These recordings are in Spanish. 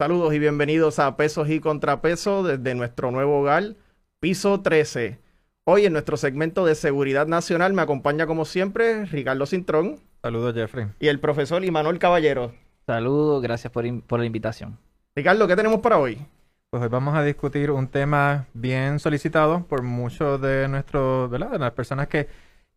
Saludos y bienvenidos a Pesos y Contrapesos desde nuestro nuevo hogar, piso 13. Hoy en nuestro segmento de Seguridad Nacional me acompaña como siempre Ricardo Cintrón. Saludos Jeffrey. Y el profesor Imanol Caballero. Saludos, gracias por, por la invitación. Ricardo, ¿qué tenemos para hoy? Pues hoy vamos a discutir un tema bien solicitado por muchos de nuestros, ¿verdad? De las personas que,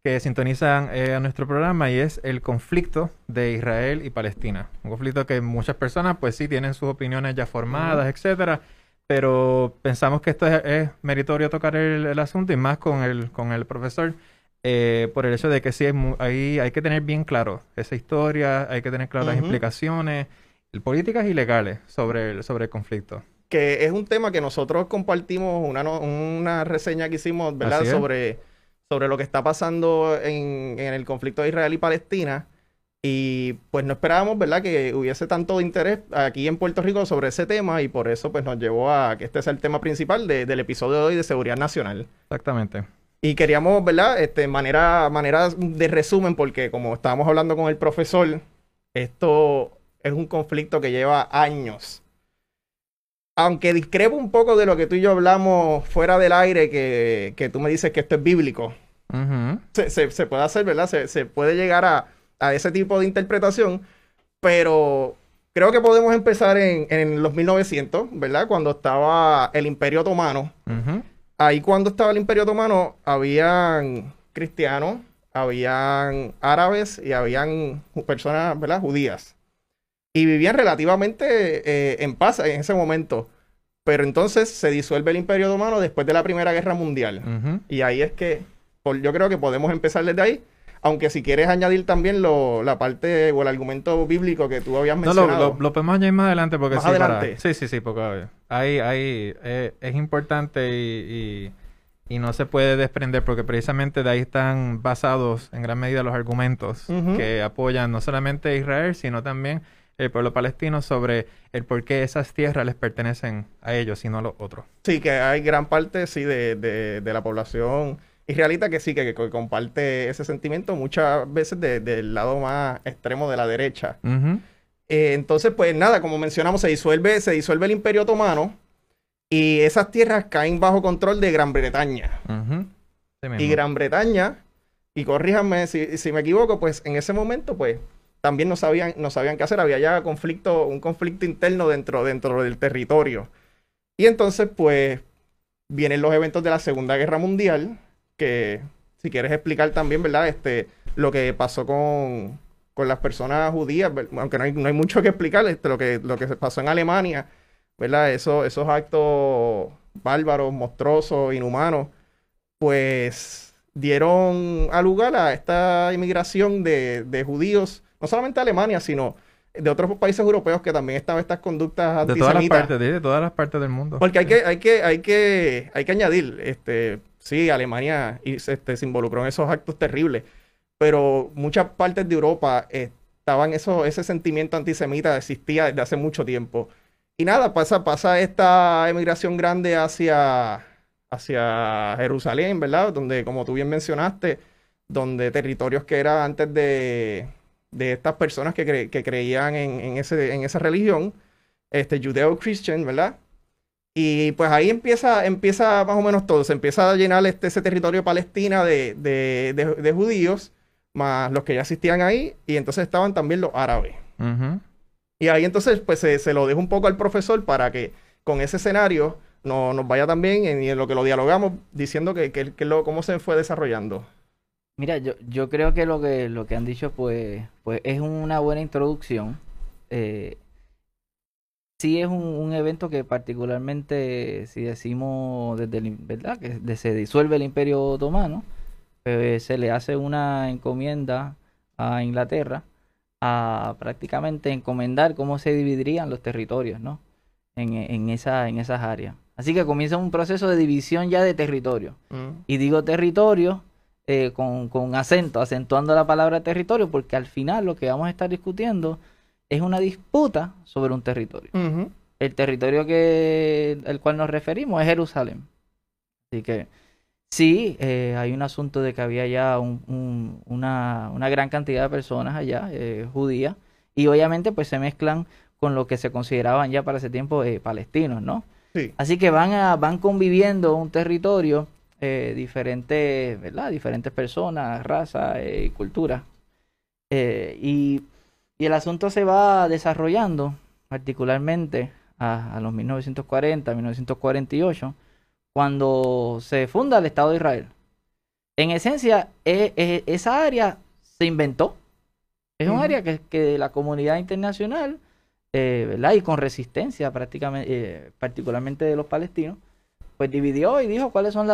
que sintonizan eh, a nuestro programa y es el conflicto de Israel y Palestina. Un conflicto que muchas personas, pues sí, tienen sus opiniones ya formadas, etcétera, pero pensamos que esto es, meritorio tocar el, asunto y más con el, con el profesor. Eh, por el hecho de que sí, hay, hay, que tener bien claro esa historia, hay que tener claras las implicaciones políticas y legales sobre el, sobre el conflicto que es un tema que nosotros compartimos, una, una reseña que hicimos, ¿verdad? Sobre, sobre lo que está pasando en, en, el conflicto de Israel y Palestina. Y pues no esperábamos, ¿verdad?, que hubiese tanto interés aquí en Puerto Rico sobre ese tema y por eso pues nos llevó a que este sea el tema principal del episodio de hoy de Seguridad Nacional. Exactamente. Y queríamos, ¿verdad?, este, manera, manera de resumen, porque como estábamos hablando con el profesor, esto es un conflicto que lleva años aunque discrepo un poco de lo que tú y yo hablamos fuera del aire, que, que tú me dices que esto es bíblico, se, se, puede hacer, ¿verdad? Se, se puede llegar a, a, ese tipo de interpretación, pero creo que podemos empezar en, en los 1900, ¿verdad? Cuando estaba el Imperio Otomano. Ahí cuando estaba el Imperio Otomano, habían cristianos, habían árabes y habían personas, ¿verdad? Judías y vivían relativamente eh, en paz en ese momento. Pero entonces se disuelve el Imperio Otomano después de la Primera Guerra Mundial. Y ahí es que yo creo que podemos empezar desde ahí. Aunque si quieres añadir también lo, la parte o el argumento bíblico que tú habías mencionado. No, lo, podemos añadir más adelante porque más sí, adelante. sí, sí, sí, porque ahí, ahí eh, es importante y, y, no se puede desprender porque precisamente de ahí están basados en gran medida los argumentos que apoyan no solamente a Israel, sino también el pueblo palestino sobre el por qué esas tierras les pertenecen a ellos y no a los otros. Sí, que hay gran parte, sí, de, de, la población israelita que sí, que, comparte ese sentimiento muchas veces del lado más extremo de la derecha. Eh, entonces, pues nada, como mencionamos, se disuelve, se disuelve el imperio otomano y esas tierras caen bajo control de Gran Bretaña. y Gran Bretaña, y corríjanme si, si me equivoco, pues en ese momento, pues también no sabían, no sabían qué hacer. Había ya conflicto, un conflicto interno dentro, dentro del territorio. Y entonces, pues, vienen los eventos de la Segunda Guerra Mundial, que si quieres explicar también, ¿verdad? Este, lo que pasó con, con las personas judías, aunque no hay, no hay mucho que explicar, este, lo, que, lo que pasó en Alemania, ¿verdad? Eso, esos actos bárbaros, monstruosos, inhumanos, pues dieron a lugar a esta inmigración de, de judíos no solamente Alemania, sino de otros países europeos que también estaban estas conductas antisemitas. De todas las partes, de, todas las partes del mundo. Porque hay que, hay que, hay que, hay que añadir, este, sí, Alemania este, se involucró en esos actos terribles, pero muchas partes de Europa estaban eso, ese sentimiento antisemita existía desde hace mucho tiempo. Y nada, pasa, pasa esta emigración grande hacia, hacia Jerusalén, ¿verdad? Donde, como tú bien mencionaste, donde territorios que eran antes de de estas personas que, que creían en, en, ese, en esa religión, este, judeo-christian, ¿verdad? Y pues ahí empieza, empieza más o menos todo. Se empieza a llenar este, ese territorio palestina de, de, de, judíos, más los que ya existían ahí, y entonces estaban también los árabes. Y ahí entonces pues se, se, lo dejo un poco al profesor para que con ese escenario no, nos vaya también en, en lo que lo dialogamos, diciendo que, que, que lo, cómo se fue desarrollando. Mira, yo, yo creo que lo que lo que han dicho pues pues es una buena introducción. Eh, sí es un, evento que particularmente si decimos desde el, verdad que se disuelve el Imperio Otomano, pues, se le hace una encomienda a Inglaterra a prácticamente encomendar cómo se dividirían los territorios, ¿no? En, en, esa, en esas áreas. Así que comienza un proceso de división ya de territorio. Mm. Y digo territorio eh, con, con, acento, acentuando la palabra territorio, porque al final lo que vamos a estar discutiendo es una disputa sobre un territorio. El territorio que el cual nos referimos es Jerusalén. Así que sí, eh, hay un asunto de que había ya un, una, una, gran cantidad de personas allá, eh, judías, y obviamente pues se mezclan con lo que se consideraban ya para ese tiempo eh, palestinos, ¿no? Así que van, a, van conviviendo un territorio, eh, diferentes, ¿verdad? Diferentes personas, razas y culturas. y, y, el asunto se va desarrollando, particularmente a, a los 1940, 1948, cuando se funda el Estado de Israel. En esencia, esa área se inventó. Es un área que, que la comunidad internacional eh, ¿verdad? Y con resistencia prácticamente, eh, particularmente de los palestinos, pues dividió y dijo cuáles son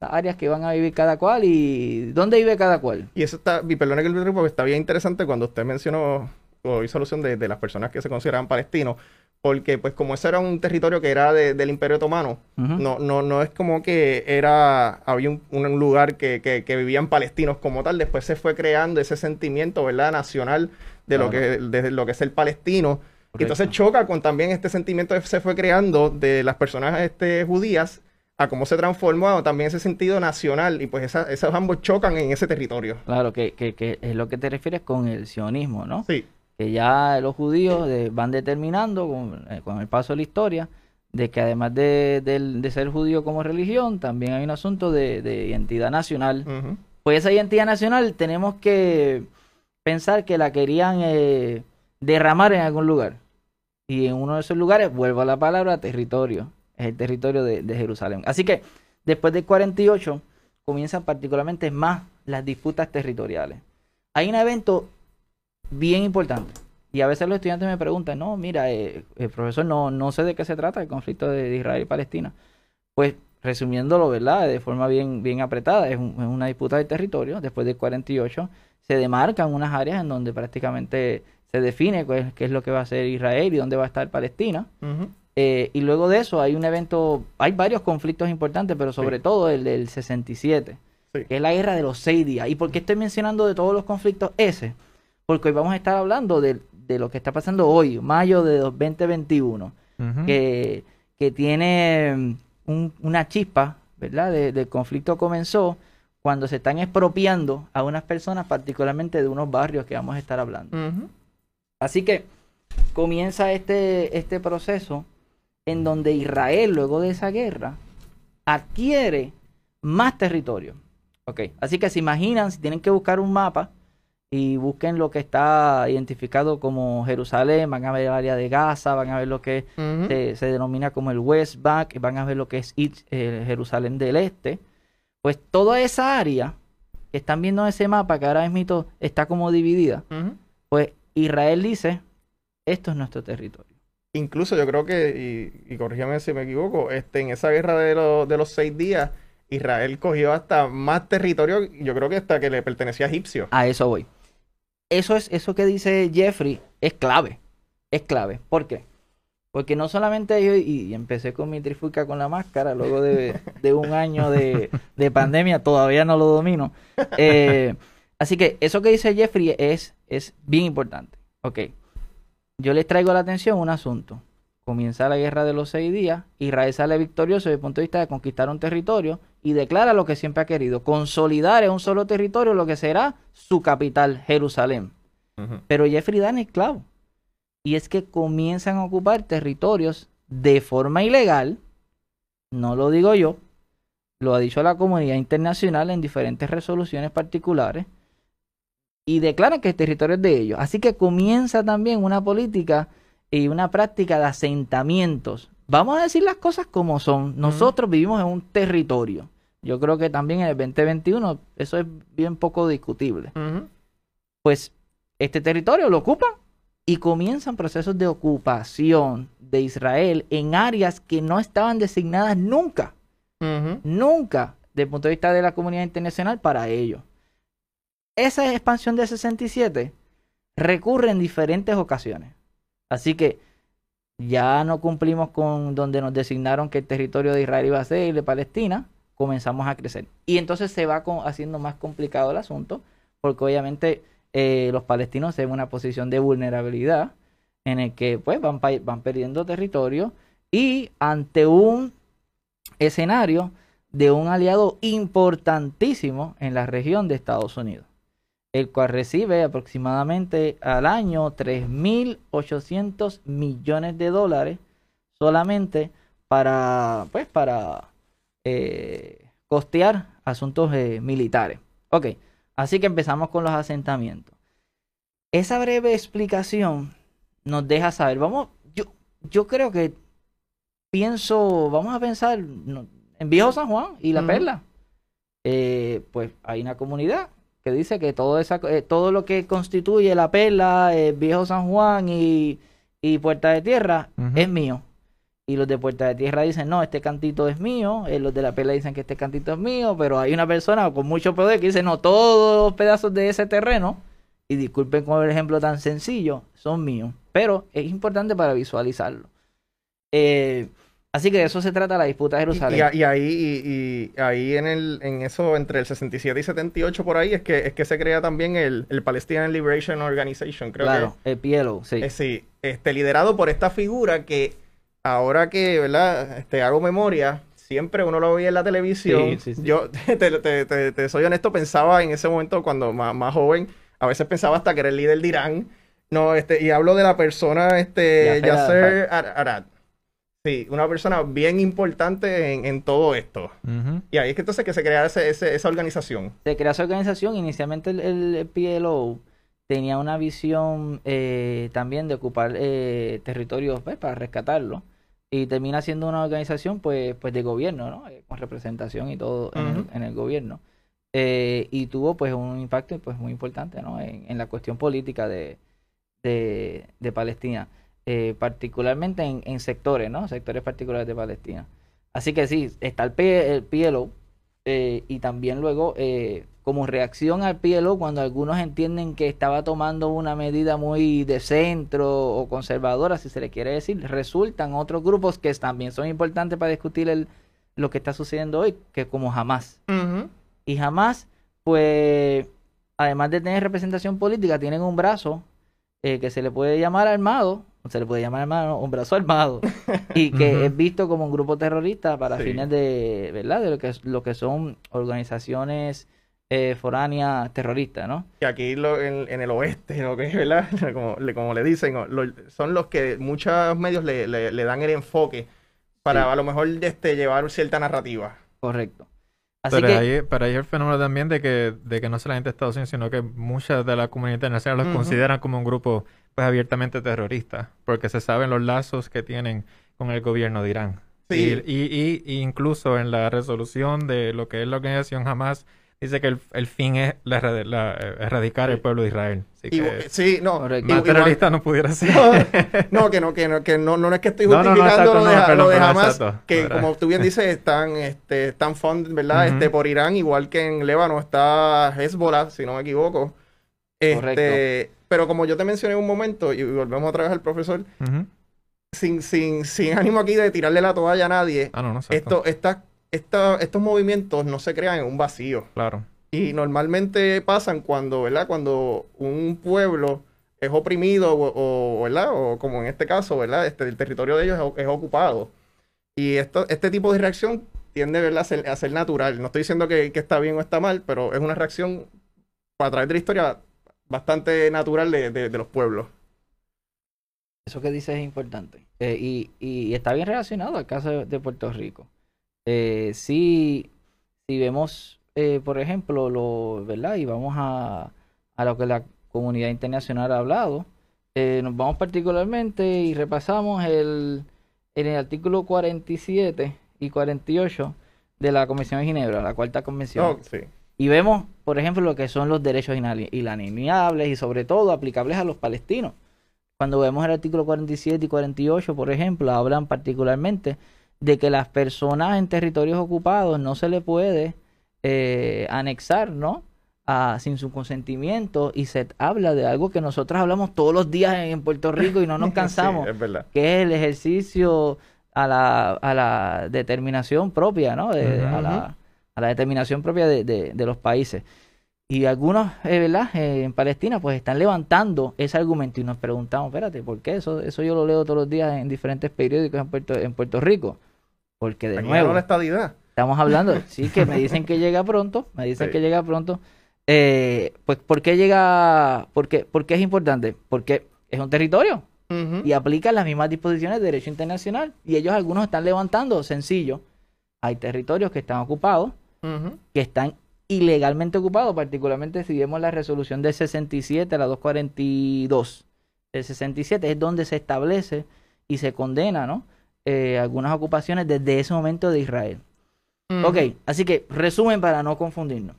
las, áreas que van a vivir cada cual y dónde vive cada cual. Y eso está, y perdone que el porque está bien interesante cuando usted mencionó o hizo alusión de, de las personas que se consideraban palestinos, porque pues como ese era un territorio que era del Imperio Otomano, no, no, no es como que era, había un, un lugar que, que, que, vivían palestinos como tal, después se fue creando ese sentimiento, ¿verdad?, nacional de lo que, de lo que es el palestino, entonces choca con también este sentimiento que se fue creando de las personas este, judías a cómo se transformó también ese sentido nacional y pues esos ambos chocan en ese territorio. Claro, que, que, es lo que te refieres con el sionismo, ¿no? Sí. Que ya los judíos van determinando eh, con, el paso de la historia de que además de, ser judío como religión, también hay un asunto de, identidad nacional. Pues esa identidad nacional tenemos que pensar que la querían eh, derramar en algún lugar. Y en uno de esos lugares, vuelvo a la palabra, territorio. Es el territorio de, Jerusalén. Así que después del 48 comienzan particularmente más las disputas territoriales. Hay un evento bien importante. Y a veces los estudiantes me preguntan, no, mira, eh, el profesor, no, no sé de qué se trata el conflicto de, Israel y Palestina. Pues resumiéndolo, ¿verdad? De forma bien, bien apretada, es, una disputa de territorio. Después del 48 se demarcan unas áreas en donde prácticamente se define qué es lo que va a hacer Israel y dónde va a estar Palestina. Eh, y luego de eso hay un evento, hay varios conflictos importantes, pero sobre todo el del 67, que es la guerra de los seis días. ¿Y por qué estoy mencionando de todos los conflictos ese? Porque hoy vamos a estar hablando de, lo que está pasando hoy, mayo de 2021, que, que tiene mm, una chispa, ¿verdad? del conflicto comenzó cuando se están expropiando a unas personas, particularmente de unos barrios que vamos a estar hablando. Así que comienza este, este proceso en donde Israel, luego de esa guerra, adquiere más territorio. Ok, así que se imaginan, si tienen que buscar un mapa y busquen lo que está identificado como Jerusalén, van a ver el área de Gaza, van a ver lo que se, denomina como el West Bank, van a ver lo que es eh, Jerusalén del Este. Pues toda esa área que están viendo en ese mapa, que ahora mismo está como dividida, pues Israel dice, esto es nuestro territorio. Incluso yo creo que, y, corrígeme si me equivoco, este, en esa guerra de, de los seis días, Israel cogió hasta más territorio, yo creo que hasta que le pertenecía a Egipcio. A eso voy. Eso es, eso que dice Jeffrey es clave. Es clave. ¿Por qué? Porque no solamente yo, y, empecé con mi trifuca con la máscara, luego de, un año de, pandemia, todavía no lo domino. Eh, así que eso que dice Jeffrey es es bien importante. Ok, yo les traigo la atención un asunto. Comienza la guerra de los seis días, Israel sale victorioso desde el punto de vista de conquistar un territorio y declara lo que siempre ha querido, consolidar en un solo territorio lo que será su capital, Jerusalén. Pero Jeffrey Dan es clavo. Y es que comienzan a ocupar territorios de forma ilegal, no lo digo yo, lo ha dicho la comunidad internacional en diferentes resoluciones particulares, y declaran que el territorio es de ellos. Así que comienza también una política y una práctica de asentamientos. Vamos a decir las cosas como son. Nosotros vivimos en un territorio. Yo creo que también en el 2021 eso es bien poco discutible. Pues este territorio lo ocupan y comienzan procesos de ocupación de Israel en áreas que no estaban designadas nunca. Nunca, desde el punto de vista de la comunidad internacional, para ellos esa expansión de 67 recurre en diferentes ocasiones. Así que ya no cumplimos con donde nos designaron que el territorio de Israel iba a ser y de Palestina, comenzamos a crecer. Y entonces se va haciendo más complicado el asunto, porque obviamente eh, los palestinos se ven en una posición de vulnerabilidad en el que pues van, van perdiendo territorio y ante un escenario de un aliado importantísimo en la región de Estados Unidos. El cual recibe aproximadamente al año 3.800 millones de dólares solamente para, pues, para eh, costear asuntos eh, militares. Ok, así que empezamos con los asentamientos. Esa breve explicación nos deja saber, vamos, yo, yo creo que pienso, vamos a pensar en Viejo San Juan y La Perla. Eh, pues hay una comunidad que dice que todo, esa, eh, todo lo que constituye La Perla, Viejo San Juan y, Puerta de Tierra es mío. Y los de Puerta de Tierra dicen, no, este cantito es mío. Eh, los de La Perla dicen que este cantito es mío. Pero hay una persona con mucho poder que dice, no, todos los pedazos de ese terreno, y disculpen con el ejemplo tan sencillo, son míos. Pero es importante para visualizarlo. Eh, Así que de eso se trata la disputa de Jerusalén. Y, ahí, y, ahí en, el, en eso, entre el 67 y 78 por ahí, es que, es que se crea también el, el Palestinian Liberation Organization, creo claro, el PLO, sí. Eh, sí, este, liderado por esta figura que ahora que, ¿verdad? Este, hago memoria, siempre uno lo veía en la televisión. Yo, te, soy honesto, pensaba en ese momento, cuando más, joven, a veces pensaba hasta que era el líder de Irán. No, este, y hablo de la persona, este, Yasser Arad. Sí, una persona bien importante en, todo esto. Y ahí es que entonces que se crea esa organización. Se crea esa organización, inicialmente el, PLO tenía una visión eh, también de ocupar eh, territorios pues, para rescatarlo y termina siendo una organización pues, pues de gobierno, ¿no? Eh, con representación y todo en, el, gobierno. y tuvo pues un impacto pues muy importante ¿no? en, la cuestión política de, de Palestina. Eh, particularmente en, sectores, ¿no? Sectores particulares de Palestina. Así que sí, está el, el PLO eh, y también luego eh, como reacción al PLO cuando algunos entienden que estaba tomando una medida muy de centro o conservadora, si se le quiere decir, resultan otros grupos que también son importantes para discutir el, lo que está sucediendo hoy, que como jamás. Y jamás, pues, además de tener representación política, tienen un brazo que se le puede llamar armado, se le puede llamar hermano, un brazo armado, y que es visto como un grupo terrorista para fines de, ¿verdad? De lo que, lo que son organizaciones eh, foráneas terroristas, ¿no? Y aquí en, el oeste, lo que ¿verdad? Como, le dicen, son los que muchos medios le, dan el enfoque para a lo mejor este, llevar cierta narrativa. Correcto. Así pero, ahí, pero ahí el fenómeno también de que, de que no solamente Estados Unidos, sino que muchas de la comunidad internacional los consideran como un grupo pues abiertamente terrorista, porque se saben los lazos que tienen con el gobierno de Irán. Sí. Y, y, incluso en la resolución de lo que es la organización Hamas, dice que el, fin es la, erradicar el pueblo de Israel. sí, no. Más terrorista no pudiera ser. No, que no, que no, que no, no es que estoy justificando lo, de, lo de Hamas, que como tú bien dices, están, este, están ¿verdad? este, por Irán, igual que en Líbano está Hezbollah, si no me equivoco. Este, pero como yo te mencioné en un momento, y volvemos otra vez al profesor, sin, sin, sin ánimo aquí de tirarle la toalla a nadie, ah, esto, estos movimientos no se crean en un vacío. Claro. Y normalmente pasan cuando, ¿verdad? Cuando un pueblo es oprimido o, ¿verdad? O como en este caso, ¿verdad? Este, el territorio de ellos es, ocupado. Y esto, este tipo de reacción tiende ¿verdad? A, ser, natural. No estoy diciendo que, que, está bien o está mal, pero es una reacción a través de la historia bastante natural de, los pueblos. Eso que dices es importante. Eh, y, y, está bien relacionado al caso de, Puerto Rico. Eh, si, si vemos, eh, por ejemplo, lo, ¿verdad? Y vamos a, a lo que la comunidad internacional ha hablado, eh, nos vamos particularmente y repasamos el, en el artículo 47 y 48 de la Convención de Ginebra, la cuarta convención. Oh, sí. Y vemos, por ejemplo, lo que son los derechos inalienables y sobre todo aplicables a los palestinos. Cuando vemos el artículo 47 y 48, por ejemplo, hablan particularmente de que las personas en territorios ocupados no se le puede eh, anexar, ¿no? sin su consentimiento y se habla de algo que nosotros hablamos todos los días en Puerto Rico y no nos cansamos, que es el ejercicio a la, a la determinación propia, ¿no? De, a la, a la determinación propia de, de, los países. Y algunos, eh, ¿verdad? Eh, en Palestina, pues están levantando ese argumento y nos preguntamos, espérate, ¿por qué eso? Eso yo lo leo todos los días en diferentes periódicos en Puerto, en Puerto Rico. Porque de nuevo... la estadidad. Estamos hablando, sí, que me dicen que llega pronto, me dicen que llega pronto. Eh, pues, ¿por qué llega? ¿Por qué, por qué es importante? Porque es un territorio y aplica las mismas disposiciones de derecho internacional. Y ellos algunos están levantando, sencillo. Hay territorios que están ocupados, Que están ilegalmente ocupados, particularmente si vemos la resolución del 67, la 242. El 67 es donde se establece y se condena, ¿no? Eh, algunas ocupaciones desde ese momento de Israel. Ujú. Ok, así que resumen para no confundirnos.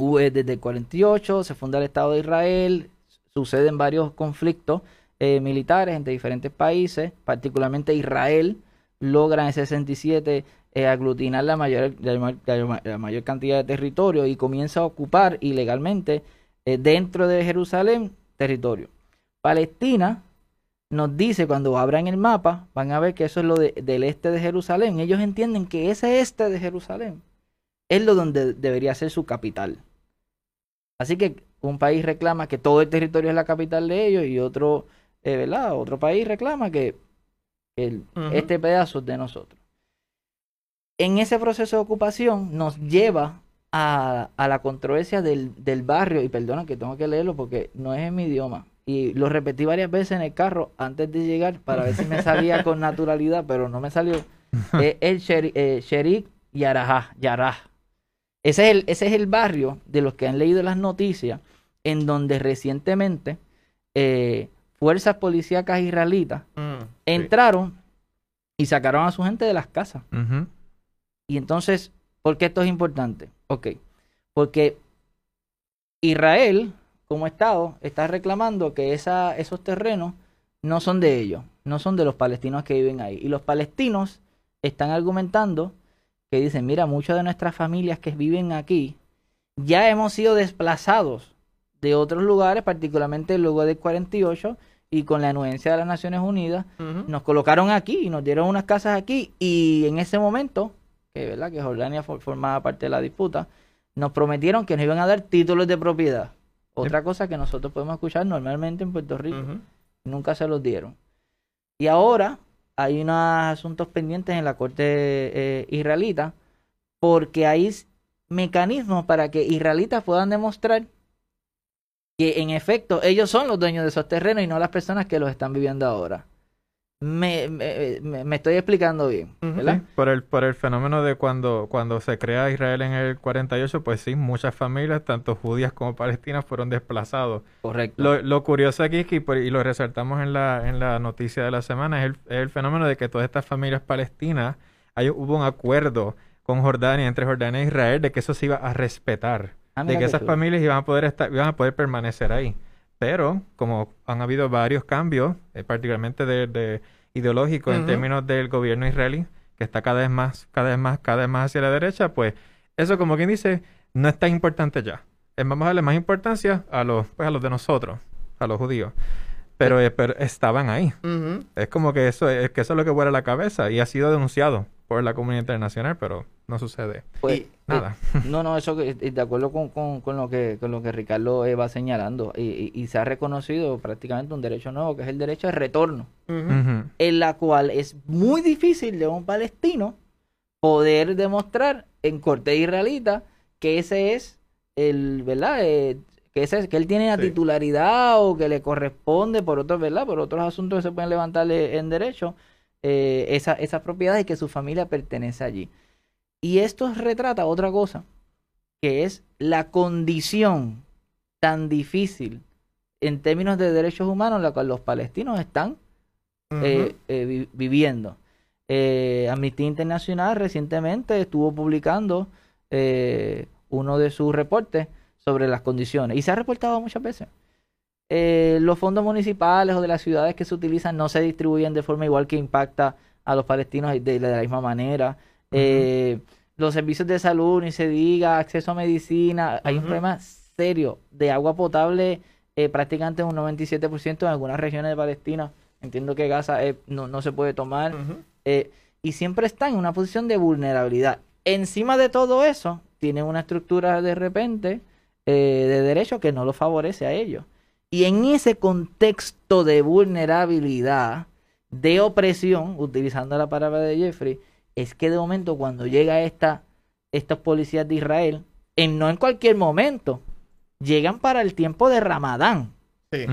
Eh, Desde el 48 se funda el Estado de Israel, suceden varios conflictos eh, militares entre diferentes países, particularmente Israel logra en el 67 eh, aglutinar la mayor, la, ma- la ma- la mayor cantidad de territorio y comienza a ocupar ilegalmente eh, dentro de Jerusalén territorio. Palestina nos dice cuando abran el mapa, van a ver que eso es lo de- del este de Jerusalén. Ellos entienden que ese este de Jerusalén es lo donde debería ser su capital. Así que un país reclama que todo el territorio es la capital de ellos y otro, eh, ¿verdad? Otro país reclama que el- este pedazo es de nosotros. En ese proceso de ocupación nos lleva a, a la controversia del, del barrio, y perdona que tengo que leerlo porque no es en mi idioma, y lo repetí varias veces en el carro antes de llegar para ver si me salía con naturalidad, pero no me salió. Es el Sheri- eh, Sherik Yarajá, Yaraj. Ese es, el, ese es el barrio de los que han leído las noticias, en donde recientemente eh, fuerzas policíacas israelitas Mm, sí. entraron y sacaron a su gente de las casas. Y entonces, ¿por qué esto es importante? Ok, porque Israel, como Estado, está reclamando que esa, esos terrenos no son de ellos, no son de los palestinos que viven ahí. Y los palestinos están argumentando que dicen, mira, muchas de nuestras familias que viven aquí ya hemos sido desplazados de otros lugares, particularmente luego del 48 y con la anuencia de las Naciones Unidas, nos colocaron aquí y nos dieron unas casas aquí y en ese momento, que verdad que Jordania for- formaba parte de la disputa, nos prometieron que nos iban a dar títulos de propiedad. Otra cosa que nosotros podemos escuchar normalmente en Puerto Rico. Nunca se los dieron. Y ahora hay unos asuntos pendientes en la corte eh, israelita porque hay mecanismos para que israelitas puedan demostrar que en efecto ellos son los dueños de esos terrenos y no las personas que los están viviendo ahora. Me, me- me- estoy explicando bien. ¿verdad? Sí, por el, por el fenómeno de cuando, cuando se crea Israel en el 48, pues sí, muchas familias, tanto judías como palestinas, fueron desplazados. Correcto. Lo, lo curioso aquí, es que, y lo resaltamos en la, en la noticia de la semana, es el, es el fenómeno de que todas estas familias palestinas, hay, hubo un acuerdo con Jordania, entre Jordania e Israel, de que eso se iba a respetar, Ah, de que esas familias iban a poder estar, iban a poder permanecer ahí. Pero, como han habido varios cambios, eh, particularmente de, de ideológicos en términos del gobierno israelí, que está cada vez más, cada vez más, cada vez más hacia la derecha, pues eso como quien dice, no es tan importante ya. Eh, Vamos a darle más importancia a los, pues, a los de nosotros, a los judíos. Pero, eh, pero estaban ahí. Es como que eso es que eso es lo que vuela la cabeza y ha sido denunciado por la comunidad internacional, pero no sucede Pues, Y- nada. No, no, eso que, eh, de acuerdo con, con, con lo que con lo que Ricardo eh, va señalando y, y- y se ha reconocido prácticamente un derecho nuevo que es el derecho de retorno, en la cual es muy difícil de un palestino poder demostrar en corte israelita que ese es el, ¿verdad? Eh, que ese que él tiene la Sí. titularidad o que le corresponde por otros, ¿verdad? Por otros asuntos que se pueden levantarle en derecho eh, esa, esa propiedad y que su familia pertenece allí. Y esto retrata otra cosa, que es la condición tan difícil en términos de derechos humanos en la cual los palestinos están eh, eh, vi- viviendo. Amnistía Internacional recientemente estuvo publicando uno de sus reportes sobre las condiciones y se ha reportado muchas veces. Eh, los fondos municipales o de las ciudades que se utilizan no se distribuyen de forma igual que impacta a los palestinos de, de la misma manera. Eh, los servicios de salud, ni se diga, acceso a medicina, hay un problema serio de agua potable eh, prácticamente un 97% en algunas regiones de Palestina. Entiendo que Gaza no, no se puede tomar. Y siempre están en una posición de vulnerabilidad. Encima de todo eso, tienen una estructura de repente eh, de derecho que no lo favorece a ellos. Y en ese contexto de vulnerabilidad, de opresión, utilizando la palabra de Jeffrey, es que de momento cuando llega esta, estos policías de Israel, en, no en cualquier momento, llegan para el tiempo de Ramadán. Sí.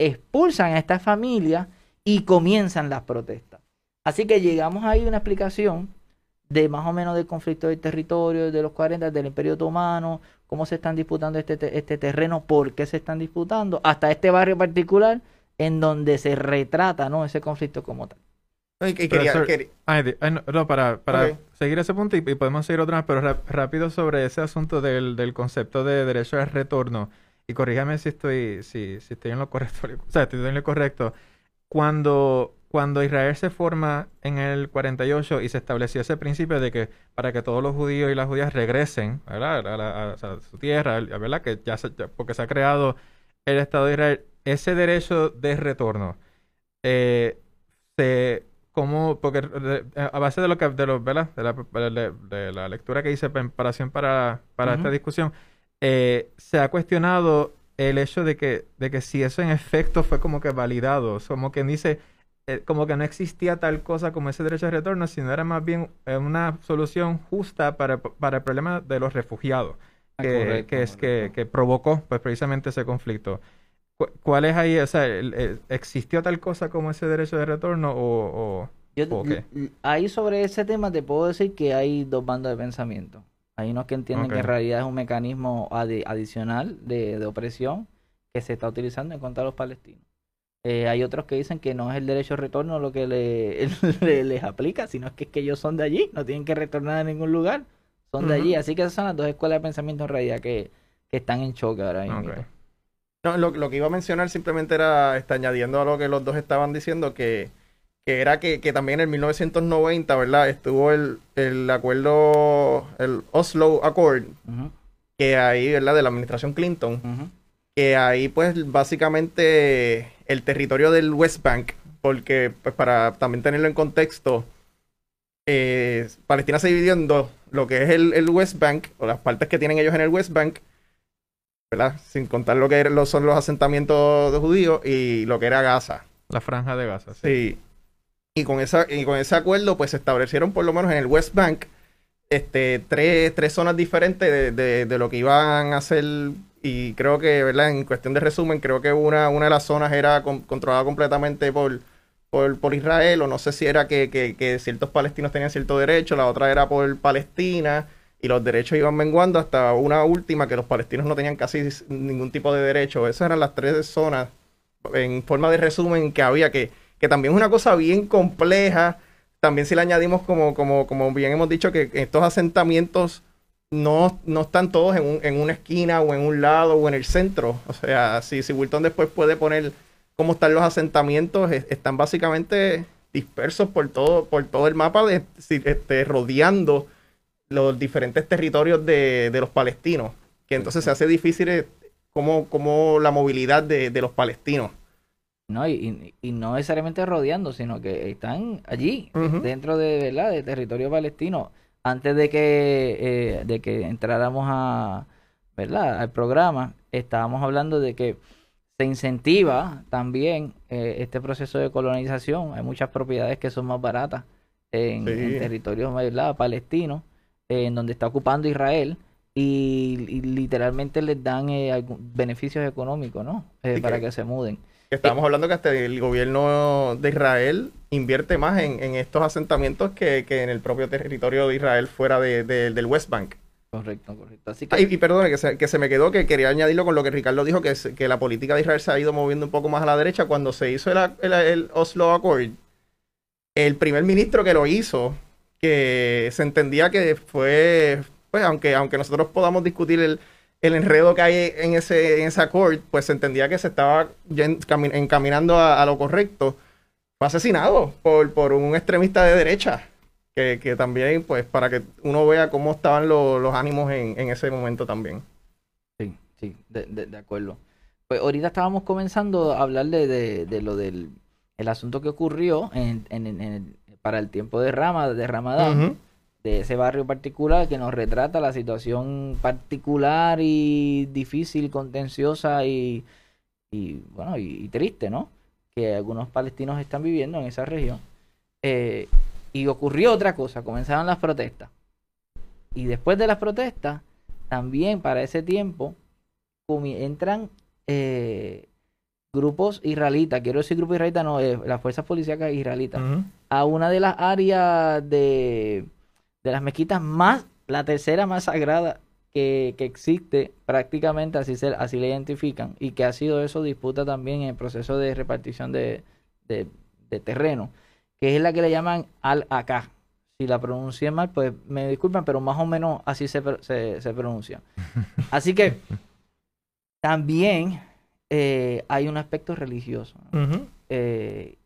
Expulsan a esta familia y comienzan las protestas. Así que llegamos ahí a una explicación de más o menos del conflicto del territorio, de los 40, del Imperio Otomano, cómo se están disputando este, este terreno, por qué se están disputando, hasta este barrio particular en donde se retrata ¿no? ese conflicto como tal. no, para, para seguir ese punto y, podemos seguir otra vez, pero rápido sobre ese asunto del, del, concepto de derecho de retorno. Y corrígame si estoy, si, si estoy en lo correcto. O sea, estoy en lo correcto. Cuando cuando Israel se forma en el 48 y se estableció ese principio de que para que todos los judíos y las judías regresen A, su tierra, ¿verdad? Que ya, porque se ha creado el Estado de Israel, ese derecho de retorno, eh, se, como, porque a base de lo que, de, los, ¿verdad? De, la, lectura que hice en preparación para, para esta discusión, eh, se ha cuestionado el hecho de que, de que si eso en efecto fue como que validado, como quien dice, eh, como que no existía tal cosa como ese derecho de retorno, sino era más bien eh, una solución justa para, para el problema de los refugiados, ah, que, que es que, que, provocó pues, precisamente ese conflicto. ¿Cuál es ahí? O sea, ¿existió tal cosa como ese derecho de retorno o, o, qué? Ahí sobre ese tema te puedo decir que hay dos bandos de pensamiento. Hay unos que entienden que en realidad es un mecanismo adicional de, de opresión que se está utilizando en contra de los palestinos. Eh, hay otros que dicen que no es el derecho de retorno lo que le, les aplica, sino es que, es que ellos son de allí, no tienen que retornar a ningún lugar, son de allí. Así que esas son las dos escuelas de pensamiento en realidad que, están en choque ahora mismo. No, lo, que iba a mencionar simplemente era, está añadiendo a lo que los dos estaban diciendo, que, era que, también en 1990, ¿verdad? Estuvo el, el acuerdo, el Oslo Accord, que ahí, ¿verdad? De la administración Clinton, que ahí pues básicamente el territorio del West Bank, porque pues para también tenerlo en contexto, eh, Palestina se dividió en dos, lo que es el, West Bank, o las partes que tienen ellos en el West Bank, ¿verdad? Sin contar lo que son los asentamientos de judíos y lo que era Gaza. La franja de Gaza, sí. Y con, esa, y con ese acuerdo, pues se establecieron por lo menos en el West Bank este, tres, tres zonas diferentes de, de, lo que iban a ser y creo que, ¿verdad? En cuestión de resumen, creo que una, una de las zonas era controlada completamente por, por, Israel, o no sé si era que, ciertos palestinos tenían cierto derecho, la otra era por Palestina, y los derechos iban menguando hasta una última que los palestinos no tenían casi ningún tipo de derecho. Esas eran las tres zonas, en forma de resumen, que había, que, que también es una cosa bien compleja. También si le añadimos, como, como, como bien hemos dicho, que estos asentamientos no, no están todos en, un, en, una esquina o en un lado o en el centro. O sea, si, si Wilton después puede poner cómo están los asentamientos, están básicamente dispersos por todo, por todo el mapa, de, este, rodeando los diferentes territorios de, los palestinos. Que entonces se hace difícil eh, como, como la movilidad de, los palestinos. No, y, y, no necesariamente rodeando, sino que están allí, dentro de, ¿verdad? de territorio palestino antes de que, eh, de que entráramos a, ¿verdad? al programa, estábamos hablando de que se incentiva también eh, este proceso de colonización. Hay muchas propiedades que son más baratas en, territorios palestinos, eh, en donde está ocupando Israel. Y, literalmente les dan beneficios económicos, ¿no? para que se muden. Estamos hablando que hasta el gobierno de Israel invierte más en, estos asentamientos que, en el propio territorio de Israel fuera del West Bank. Correcto, correcto. Así que... y, perdón, que se, que se me quedó, que quería añadirlo con lo que Ricardo dijo, que, que la política de Israel se ha ido moviendo un poco más a la derecha. Cuando se hizo el, Oslo Accord, el primer ministro que lo hizo, que se entendía que fue, pues aunque, aunque nosotros podamos discutir el, el enredo que hay en ese, en ese accord, pues se entendía que se estaba encaminando a, lo correcto. Fue asesinado por, por un extremista de derecha. Que, que, también, pues, para que uno vea cómo estaban los ánimos en, en, ese momento también. Sí, sí, de, de, acuerdo. Pues ahorita estábamos comenzando a hablar de, de lo del el asunto que ocurrió en, en, para el tiempo de, Rama, de Ramadán de ese barrio particular que nos retrata la situación particular y difícil, contenciosa y, bueno, y, triste, ¿no? Que algunos palestinos están viviendo en esa región. Eh, y ocurrió otra cosa, comenzaron las protestas. Y después de las protestas, también para ese tiempo, entran eh, grupos israelitas, quiero decir grupos israelitas, no, eh, las fuerzas policíacas israelitas, a una de las áreas de, de las mezquitas más, la tercera más sagrada que, que, existe prácticamente, así, se, así le identifican, y que ha sido eso disputa también en el proceso de repartición de, de, terreno, que es la que le llaman al-Aqá. Si la pronuncié mal, pues me disculpan, pero más o menos así se, se, se pronuncia. Así que también eh, hay un aspecto religioso. Eh,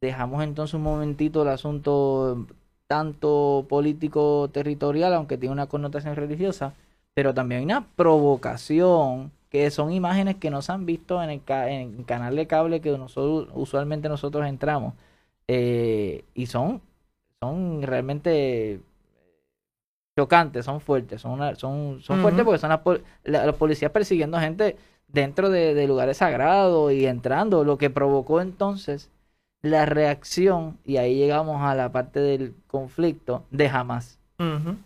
dejamos entonces un momentito el asunto tanto político territorial, aunque tiene una connotación religiosa, pero también hay una provocación, que son imágenes que no se han visto en el, en canal de cable que nosotros usualmente nosotros entramos. Eh, y son, son realmente chocantes, son fuertes, son, son, son fuertes porque son las la, policías persiguiendo gente dentro de, lugares sagrados y entrando, lo que provocó entonces la reacción, y ahí llegamos a la parte del conflicto de Hamas,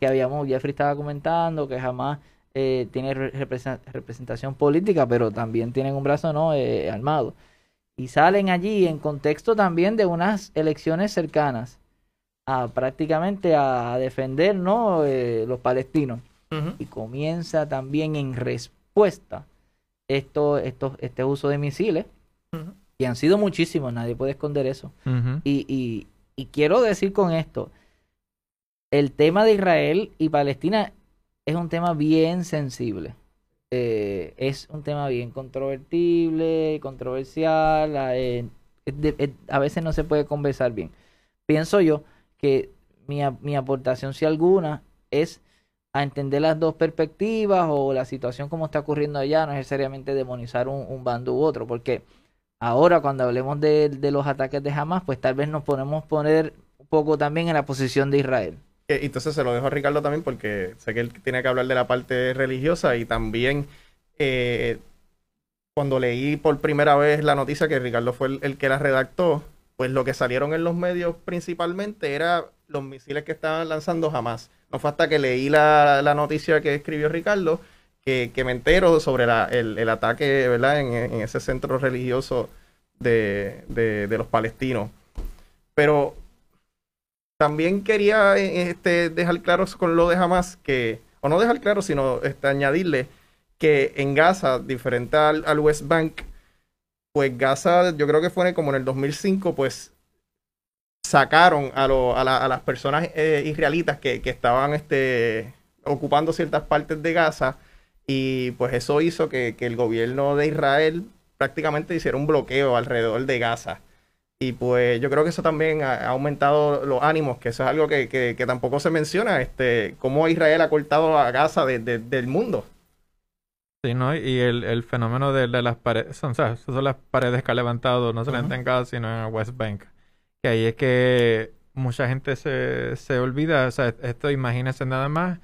que habíamos, Jeffrey estaba comentando, que Hamas eh, tiene representación política, pero también tienen un brazo no eh, armado. Y salen allí en contexto también de unas elecciones cercanas a prácticamente a defender ¿no? Eh, los palestinos. Y comienza también en respuesta esto, esto, este uso de misiles, y han sido muchísimos, nadie puede esconder eso. y, y, y quiero decir con esto, el tema de Israel y Palestina es un tema bien sensible. Eh, es un tema bien controvertible, controversial, eh, a veces no se puede conversar bien. Pienso yo que mi, mi aportación, si alguna, es a entender las dos perspectivas o la situación como está ocurriendo allá, no necesariamente demonizar un, bando u otro, porque ahora cuando hablemos de, los ataques de Hamas, pues tal vez nos podemos poner un poco también en la posición de Israel. Eh, entonces se lo dejo a Ricardo también porque sé que él tiene que hablar de la parte religiosa y también eh, cuando leí por primera vez la noticia que Ricardo fue el que la redactó, pues lo que salieron en los medios principalmente era los misiles que estaban lanzando jamás. No fue hasta que leí la, noticia que escribió Ricardo que, me entero sobre el, ataque ¿verdad? En, ese centro religioso de, los palestinos. Pero también quería este, dejar claro con lo de Hamas que, o no dejar claro, sino este, añadirle que en Gaza, diferente al, West Bank, pues Gaza, yo creo que fue como en el 2005, pues sacaron a, a, las personas eh, israelitas que, estaban este, ocupando ciertas partes de Gaza y pues eso hizo que, el gobierno de Israel prácticamente hiciera un bloqueo alrededor de Gaza. Y pues yo creo que eso también ha, aumentado los ánimos, que eso es algo que, tampoco se menciona, este, cómo Israel ha cortado a Gaza del mundo. Sí, ¿no? Y el, fenómeno de, las paredes, son, o son las paredes que ha levantado, no solamente en Gaza, sino en el West Bank. Que ahí es que mucha gente se, se olvida, o sea, esto imagínense nada más,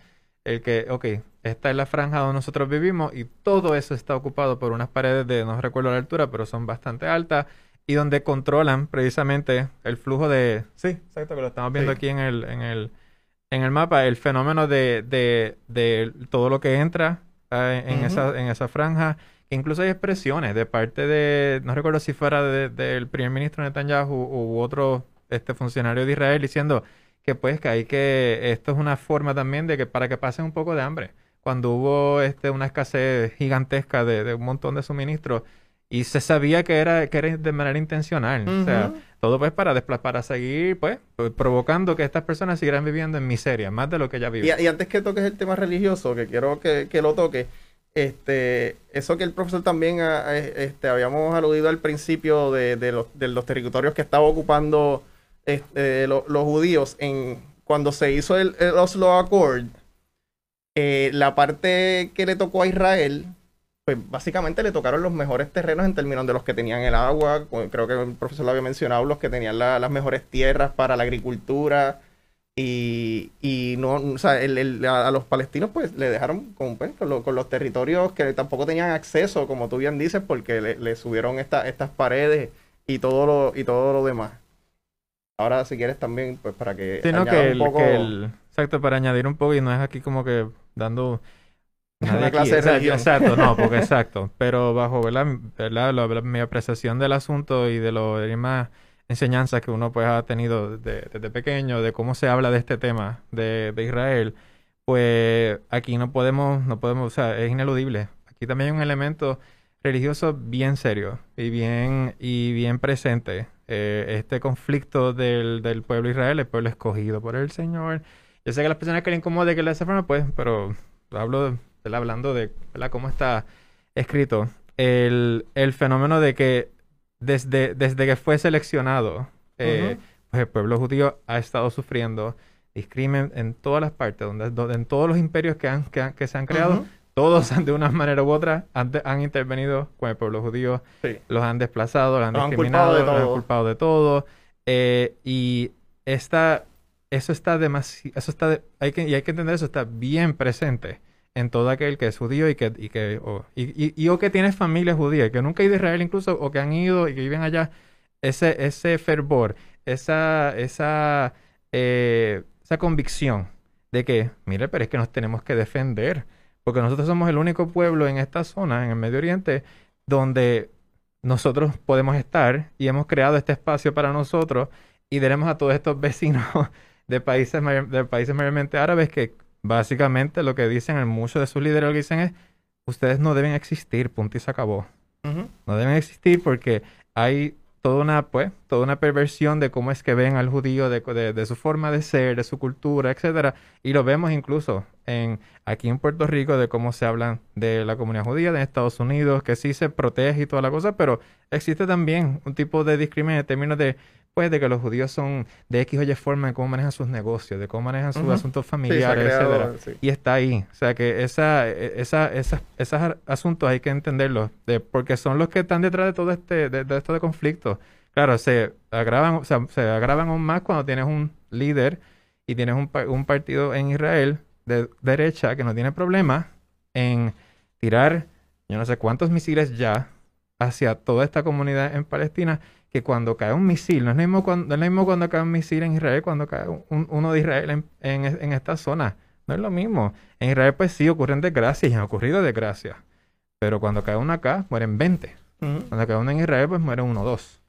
el que, ok, esta es la franja donde nosotros vivimos y todo eso está ocupado por unas paredes de, no recuerdo la altura, pero son bastante altas y donde controlan precisamente el flujo de, sí, exacto, que lo estamos viendo aquí en el, en el, en el mapa, el fenómeno de, de, de todo lo que entra eh, en, esa, en esa franja. Incluso hay expresiones de parte de, no recuerdo si fuera del primer ministro Netanyahu u otro este funcionario de Israel diciendo que pues que hay que, esto es una forma también de que para que pasen un poco de hambre. Cuando hubo este, una escasez gigantesca de, un montón de suministros y se sabía que era, que era de manera intencional. O sea, todo pues para, para seguir pues provocando que estas personas siguieran viviendo en miseria, más de lo que ya viven. Y, antes que toques el tema religioso, que quiero que, lo toque, este, eso que el profesor también este, habíamos aludido al principio de, los, de los territorios que estaba ocupando este, los judíos en cuando se hizo el, Oslo Accord, eh, la parte que le tocó a Israel pues básicamente le tocaron los mejores terrenos en términos de los que tenían el agua, creo que el profesor lo había mencionado, los que tenían las mejores tierras para la agricultura y, no, o sea, a, los palestinos pues le dejaron con, pues, con, los territorios que tampoco tenían acceso, como tú bien dices, porque le, subieron estas paredes y todo lo, y todo lo demás. Ahora si quieres también, pues para que... Sí, que, un poco... exacto, para añadir un poco y no es aquí como que dando una clase de religión. Exacto, no, porque exacto. Pero bajo ¿verdad? ¿verdad? mi apreciación del asunto y de lo de más enseñanzas que uno pues ha tenido desde, pequeño, de cómo se habla de este tema de, de, Israel, pues aquí no podemos, no podemos, o sea, es ineludible. Aquí también hay un elemento religioso bien serio y bien, y bien presente. Eh, este conflicto del, del pueblo Israel, el pueblo escogido por el Señor. Yo sé que las personas que le incomode que le esa forma, pues, pero hablo de, hablando de cómo está escrito. El, el fenómeno de que desde, desde que fue seleccionado, eh, pues el pueblo judío ha estado sufriendo discrimen en todas las partes, donde, en todos los imperios que, han, que, se han creado, todos de una manera u otra han, han intervenido con el pueblo judío, los han desplazado, los han discriminado, los han culpado de todo. Eh, y esta, eso está demasiado, eso está, hay que, y hay que entender eso, está bien presente en todo aquel que es judío y que, y que o, y, o que tiene familia judía, que nunca ha ido a Israel incluso, o que han ido y que viven allá, ese, ese fervor, esa, esa, eh, esa convicción de que, mire, pero es que nos tenemos que defender, porque nosotros somos el único pueblo en esta zona, en el Medio Oriente, donde nosotros podemos estar y hemos creado este espacio para nosotros y tenemos a todos estos vecinos de países, de países mayormente árabes que Básicamente lo que dicen en muchos de sus líderes lo que dicen es, ustedes no deben existir, punto y se acabó. No deben existir porque hay toda una, pues, toda una perversión de cómo es que ven al judío, de, de, su forma de ser, de su cultura, etcétera. Y lo vemos incluso en aquí en Puerto Rico de cómo se hablan de la comunidad judía de Estados Unidos, que sí se protege y toda la cosa, pero existe también un tipo de discriminación en términos de pues de que los judíos son de X o Y forma de cómo manejan sus negocios, de cómo manejan sus asuntos familiares, etc. Y está ahí. O sea que esa, e, esa, esos asuntos hay que entenderlos, de, porque son los que están detrás de todo este, de, esto de conflicto. Claro, se agravan, o sea, se agravan aún más cuando tienes un líder y tienes un, un partido en Israel de derecha que no tiene problema en tirar yo no sé cuántos misiles ya hacia toda esta comunidad en Palestina que cuando cae un misil, no es lo mismo cuando, es lo mismo cuando cae un misil en Israel, cuando cae uno de Israel en, en, esta zona. No es lo mismo. En Israel, pues sí, ocurren desgracias y han ocurrido desgracias. Pero cuando cae uno acá, mueren 20. Cuando cae uno en Israel, pues mueren uno o dos.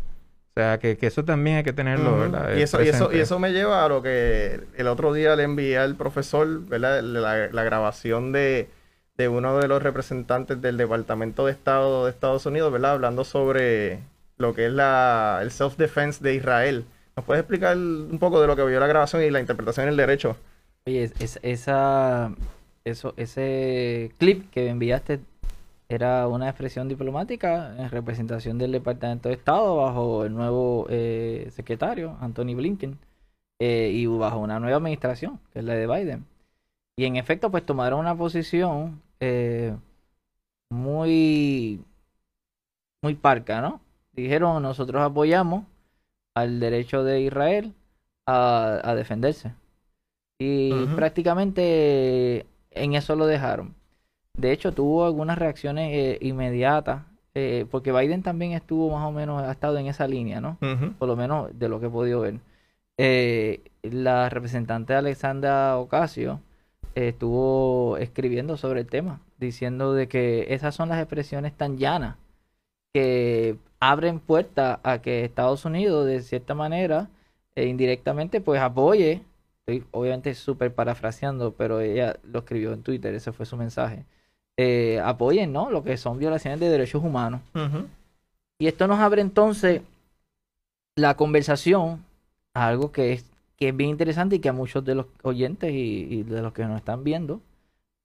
O sea, que, que, eso también hay que tenerlo, ¿verdad? Y eso, y eso, y, eso, me lleva a lo que el otro día le envié al profesor, ¿verdad? La, la grabación de, de uno de los representantes del Departamento de Estado de Estados Unidos, ¿verdad? Hablando sobre lo que es la, el self-defense de Israel. ¿Nos puedes explicar un poco de lo que vio la grabación y la interpretación en el derecho? Oye, esa, eso, ese clip que enviaste era una expresión diplomática en representación del Departamento de Estado bajo el nuevo eh, secretario, Anthony Blinken, eh, y bajo una nueva administración, que es la de Biden. Y en efecto, pues tomaron una posición eh, muy, muy parca, ¿no? Dijeron nosotros apoyamos al derecho de Israel a, defenderse. Y prácticamente en eso lo dejaron. De hecho, tuvo algunas reacciones eh, inmediatas, eh, porque Biden también estuvo más o menos, ha estado en esa línea, ¿no? Por lo menos de lo que he podido ver. Eh, la representante Alexandra Ocasio estuvo escribiendo sobre el tema, diciendo de que esas son las expresiones tan llanas que abren puerta a que Estados Unidos, de cierta manera, e indirectamente, pues apoye. Estoy obviamente súper parafraseando, pero ella lo escribió en Twitter, ese fue su mensaje. Eh, apoyen, ¿no? Lo que son violaciones de derechos humanos. Y esto nos abre entonces la conversación a algo que es, que es bien interesante y que a muchos de los oyentes y, de los que nos están viendo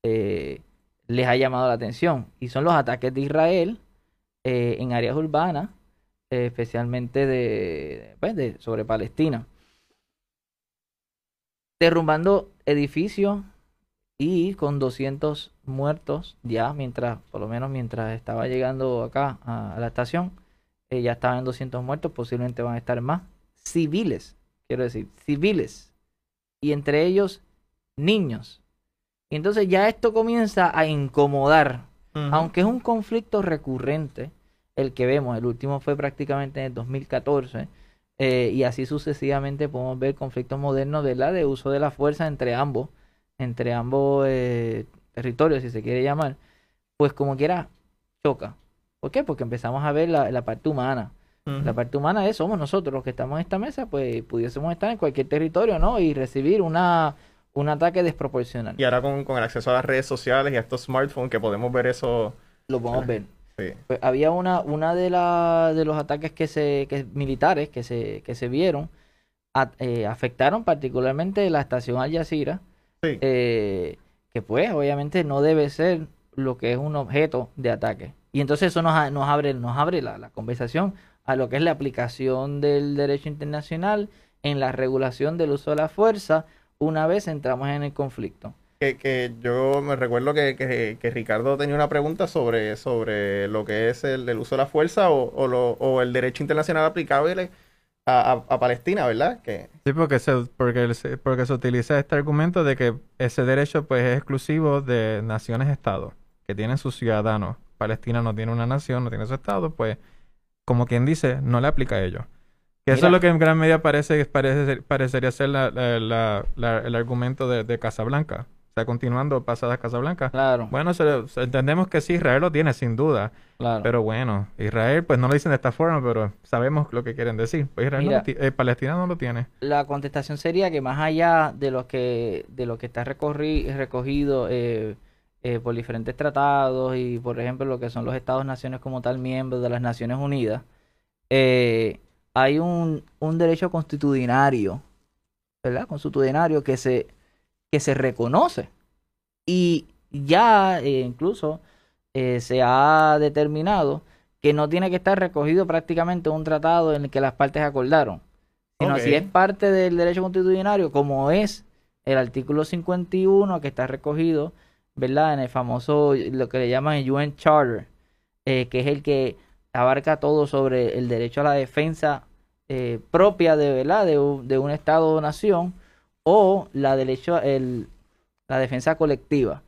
eh, les ha llamado la atención. Y son los ataques de Israel eh, en áreas urbanas, eh, especialmente pues, de, sobre Palestina. Derrumbando edificios y con 200 muertos ya, mientras, por lo menos mientras estaba llegando acá a, la estación, eh, ya estaban 200 muertos, posiblemente van a estar más. Civiles, quiero decir, civiles. Y entre ellos, niños. Y entonces ya esto comienza a incomodar aunque es un conflicto recurrente, el que vemos, el último fue prácticamente en el 2014, eh, y así sucesivamente podemos ver conflictos modernos, ¿verdad? De uso de la fuerza entre ambos, entre ambos, eh, territorio, si se quiere llamar, pues como quiera, choca. ¿Por qué? Porque empezamos a ver la, la parte humana. La parte humana es, somos nosotros los que estamos en esta mesa, pues pudiésemos estar en cualquier territorio, ¿no? Y recibir una, un ataque desproporcional. Y ahora con, con el acceso a las redes sociales y a estos smartphones que podemos ver eso. Lo podemos ver. Sí. Pues había una, una de, la, de los ataques que se, que, militares que se, que se vieron, eh, afectaron particularmente la estación Al Jazeera, sí. eh, que pues obviamente no debe ser lo que es un objeto de ataque. Y entonces eso nos, nos abre, nos abre la, la conversación a lo que es la aplicación del derecho internacional en la regulación del uso de la fuerza una vez entramos en el conflicto. Que, que yo me recuerdo que, que, que, Ricardo tenía una pregunta sobre, sobre lo que es el, el uso de la fuerza o, o, lo, o, el derecho internacional aplicable a, a, a Palestina, ¿verdad? Que... Sí, porque se, porque, se, porque se utiliza este argumento de que ese derecho pues es exclusivo de naciones-estados, que tienen sus ciudadanos. Palestina no tiene una nación, no tiene su estado, pues como quien dice, no le aplica a ellos. Que eso es lo que en gran medida parece, parece parecería ser la, la, la, el argumento de, de, Casablanca. O sea, continuando pasadas Casablanca. Claro. Bueno, se, entendemos que sí, Israel lo tiene, sin duda. Claro. Pero bueno, Israel, pues no lo dicen de esta forma, pero sabemos lo que quieren decir. Pues Israel Mira, no lo eh, Palestina no lo tiene. La contestación sería que más allá de lo que, de lo que está recorri recogido eh, eh, por diferentes tratados y, por ejemplo, lo que son los Estados-naciones como tal miembros de las Naciones Unidas, eh, hay un, un, derecho constitucionario, ¿verdad? Constitucionario que se, que se reconoce. Y ya eh, incluso eh, se ha determinado que no tiene que estar recogido prácticamente un tratado en el que las partes acordaron, sino okay. si es parte del derecho constitucionario, como es el artículo 51 que está recogido, ¿verdad? En el famoso, lo que le llaman UN Charter, eh, que es el que abarca todo sobre el derecho a la defensa eh, propia de, ¿verdad? De, de, un Estado o nación o la, derecho, el, la defensa colectiva.